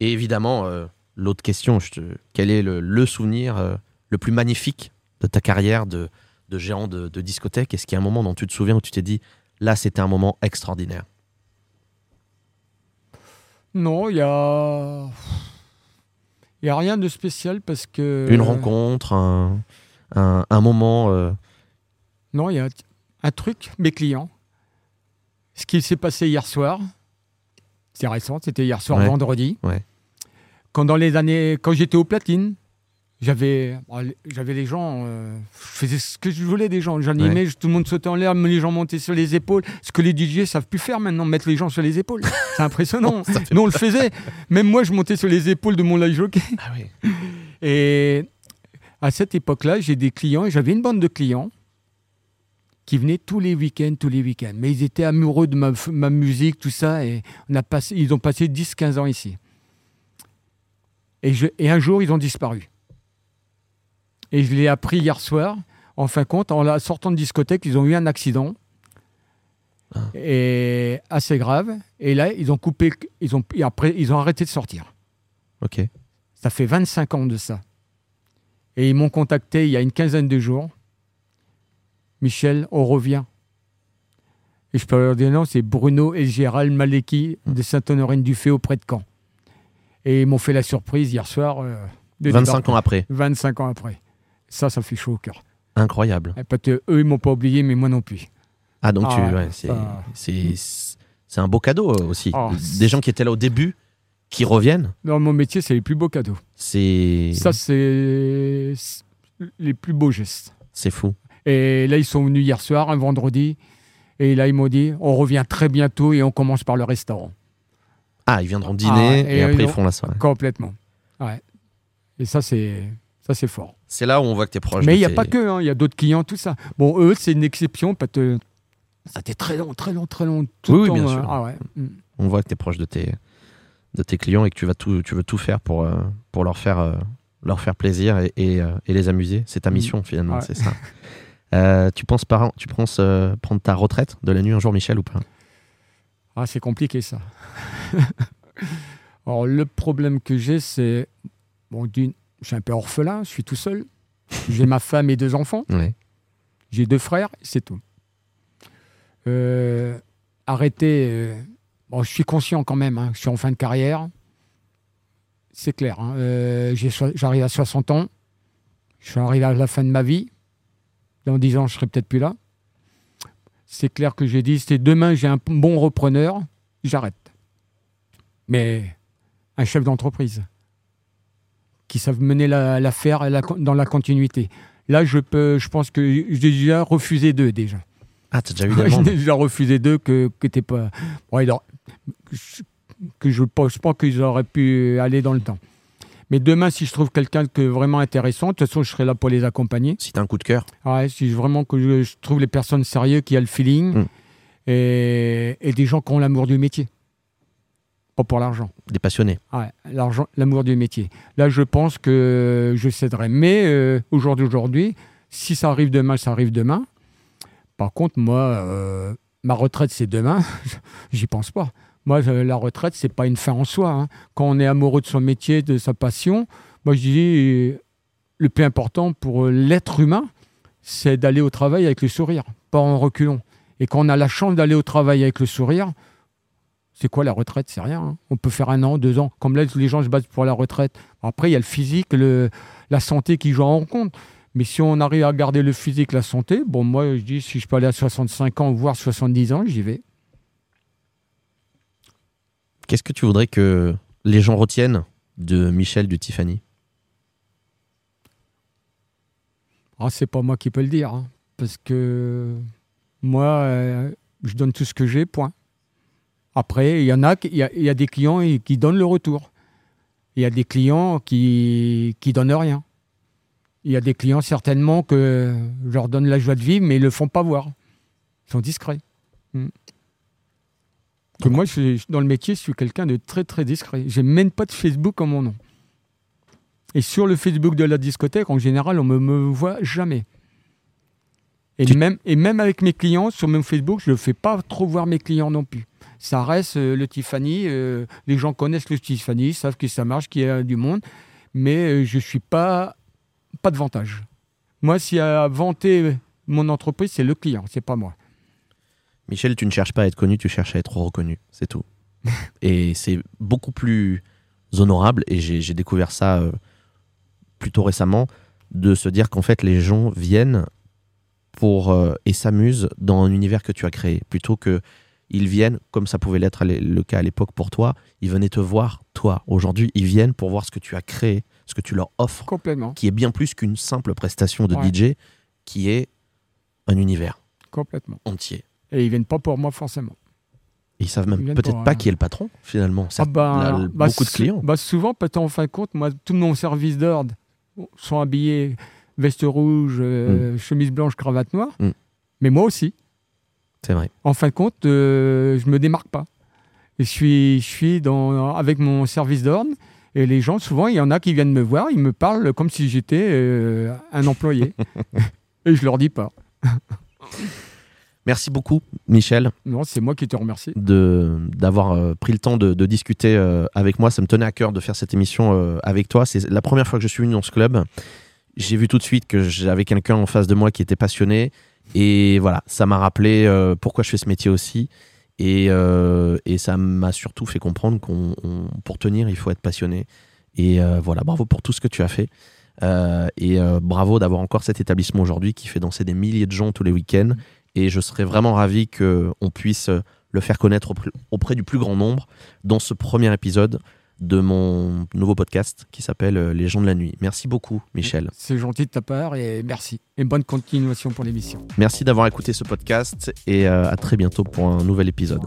Et évidemment, euh, l'autre question, je te- quel est le, le souvenir euh, le plus magnifique de ta carrière de, de géant de, de discothèque? Est-ce qu'il y a un moment dont tu te souviens où tu t'es dit, là, c'était un moment extraordinaire? Non, il y a... Il y a rien de spécial parce que... Une rencontre, un, un, un moment euh, Non, il y a un truc, mes clients. Ce qui s'est passé hier soir, c'est récent, c'était hier soir, Ouais. vendredi. Ouais. Quand dans les années, quand j'étais au platine, j'avais, j'avais les gens, euh, je faisais ce que je voulais des gens. J'animais, tout le monde sautait en l'air, les gens montaient sur les épaules. Ce que les DJ savent plus faire maintenant, mettre les gens sur les épaules. C'est impressionnant. Nous on le faisait. Même moi, je montais sur les épaules de mon live jockey. Ah oui. Et à cette époque-là, j'ai des clients, et j'avais une bande de clients qui venaient tous les week-ends, tous les week-ends. Mais ils étaient amoureux de ma, ma musique, tout ça, et on a passé, ils ont passé 10-15 ans ici. Et, je- et un jour, ils ont disparu. Et je l'ai appris hier soir. En fin de compte, en sortant de discothèque, ils ont eu un accident. Ah. Et assez grave. Et là, ils ont coupé, ils ont, et après, ils ont arrêté de sortir. Ok. Ça fait 25 ans de ça. Et ils m'ont contacté il y a une quinzaine de jours. Michel, on revient. Et je peux leur dire non, c'est Bruno et Gérald Maleki Hmm. de Sainte-Honorine-du-Fay auprès de Caen. Et ils m'ont fait la surprise hier soir. euh, de 25 débarquer. ans après. 25 ans après. Ça, ça fait chaud au cœur. Incroyable. Et Parce que eux, ils m'ont pas oublié, mais moi non plus. Ah, donc Ah tu, ouais, c'est, ça- c'est, un beau cadeau euh, aussi. Ah, Des gens qui étaient là au début, qui reviennent, Dans mon métier, c'est les plus beaux cadeaux. c'est, Ça, c'est les plus beaux gestes. c'est fou. Et là, ils sont venus hier soir, un vendredi. Et là, ils m'ont dit, on revient très bientôt et on commence par le restaurant. Ah, ils viendront dîner Ah, et, et après ils font la soirée. Complètement. Ouais. Et ça, c'est ça, c'est fort. C'est là où on voit que t'es proche. Mais il n'y a tes- pas que, hein, il y a d'autres clients, tout ça. Bon, eux, c'est une exception parce que ça a été très long, très long, très long. Tout Oui, le oui, temps, bien hein. sûr. Ah ouais. Mm. On voit que t'es proche de tes, de tes clients et que tu vas tout, tu veux tout faire pour, euh, pour leur faire, euh, leur faire plaisir et, et, euh, et les amuser. C'est ta Mhm. mission finalement, Ouais. c'est ça. Euh, tu penses par, tu penses euh, prendre ta retraite de la nuit un jour, Michel, ou pas? Ah, c'est compliqué ça. Alors, le problème que j'ai, c'est. Bon, d'une, je suis un peu orphelin, je suis tout seul. J'ai ma femme et deux enfants. Ouais. J'ai deux frères, c'est tout. Euh, arrêter. bon, je suis conscient quand même, hein, je suis en fin de carrière. C'est clair. hein, j'ai J'arrive à 60 ans. Je suis arrivé à la fin de ma vie. Dans 10 ans, je serai peut-être plus là. C'est clair que j'ai dit c'est demain, j'ai un bon repreneur, j'arrête. Mais un chef d'entreprise qui savent mener la- l'affaire la dans la continuité. Là, je peux, je pense que j'ai déjà refusé deux déjà. Ah, t'as déjà eu des J'ai déjà refusé deux que que t'es pas. Alors, que je pense pas qu'ils auraient pu aller dans le temps. Mais demain, si je trouve quelqu'un que vraiment intéressant, de toute façon, je serai là pour les accompagner. Si t'as un coup de cœur, Ouais, si vraiment que je, je trouve les personnes sérieuses qui a le feeling Mm. et, et des gens qui ont l'amour du métier. Pas pour l'argent. des passionnés. Ouais, l'argent, l'amour du métier. Là, je pense que je céderai. Mais euh, au jour d'aujourd'hui, si ça arrive demain, ça arrive demain. Par contre, moi, euh, ma retraite, c'est demain. J'y pense pas. Moi, euh, la retraite, c'est pas une fin en soi. hein. Quand on est amoureux de son métier, de sa passion, moi, je dis euh, le plus important pour euh, l'être humain, c'est d'aller au travail avec le sourire, pas en reculons. Et quand on a la chance d'aller au travail avec le sourire, c'est quoi la retraite? C'est rien. hein. On peut faire un an, deux ans. Comme là, les gens se battent pour la retraite. Après, il y a le physique, la santé qui joue en compte. Mais si on arrive à garder le physique, la santé, bon, moi, je dis, si je peux aller à 65 ans, voire 70 ans, j'y vais. Qu'est-ce que tu voudrais que les gens retiennent de Michel du Tiffany? Ah, c'est pas moi qui peux le dire. hein. parce que moi, euh, je donne tout ce que j'ai, point. Après, il y en a, il y a, des clients qui donnent le retour. Il y a des clients qui qui donnent rien. Il y a des clients certainement que je leur donne la joie de vivre, mais ils le font pas voir. Ils sont discrets. Mm. Que moi, je dans le métier, je suis quelqu'un de très très discret. J'ai même pas de Facebook en mon nom. Et sur le Facebook de la discothèque, en général, on me, me voit jamais. Et, Tu- même, et même avec mes clients, sur mon Facebook, je ne fais pas trop voir mes clients non plus. Ça reste euh, le Tiffany. euh, les gens connaissent le Tiffany, savent que ça marche, qu'il y a du monde. Mais euh, je ne suis pas, pas de vantage. Moi, s'il y a à vanter mon entreprise, c'est le client, c'est pas moi. Michel, tu ne cherches pas à être connu, tu cherches à être reconnu, c'est tout. et c'est beaucoup plus honorable, et j'ai découvert ça euh, plutôt récemment, de se dire qu'en fait les gens viennent pour euh, et s'amusent dans un univers que tu as créé, plutôt que ils viennent, comme ça pouvait l'être le cas à l'époque pour toi, ils venaient te voir, toi. Aujourd'hui, ils viennent pour voir ce que tu as créé, ce que tu leur offres, Complètement. qui est bien plus qu'une simple prestation de Ouais. DJ, qui est un univers Complètement. entier. Et ils viennent pas pour moi forcément. Ils savent même peut-être pas euh, qui est le patron, finalement. Ah Certes, bah, là, le- bah, beaucoup de clients. bah, souvent, parce qu'en fin de compte, moi, tout mon service d'ordre sont habillés veste rouge, euh, chemise blanche, cravate noire. Mm. Mais moi aussi. C'est vrai. En fin de compte, euh, je me démarque pas. Et je suis, je suis dans, avec mon service d'ordre. Et les gens, souvent, il y en a qui viennent me voir, ils me parlent comme si j'étais euh, un employé. et je leur dis pas. Merci beaucoup, Michel, Non, c'est moi qui te remercie. de d'avoir euh, pris le temps de, de discuter euh, avec moi. Ça me tenait à cœur de faire cette émission euh, avec toi. C'est la première fois que je suis venu dans ce club. J'ai vu tout de suite que j'avais quelqu'un en face de moi qui était passionné, Et voilà, ça m'a rappelé pourquoi je fais ce métier aussi. Et, et ça m'a surtout fait comprendre qu'on pour tenir, il faut être passionné. Et voilà, bravo pour tout ce que tu as fait. et bravo d'avoir encore cet établissement aujourd'hui qui fait danser des milliers de gens tous les week-ends et je serais vraiment ravi qu'on puisse euh, le faire connaître auprès du plus grand nombre dans ce premier épisode de mon nouveau podcast qui s'appelle euh, Les gens de la nuit. Merci beaucoup, Michel. C'est gentil de ta part et merci. Et bonne continuation pour l'émission. Merci d'avoir écouté ce podcast et euh, à très bientôt pour un nouvel épisode.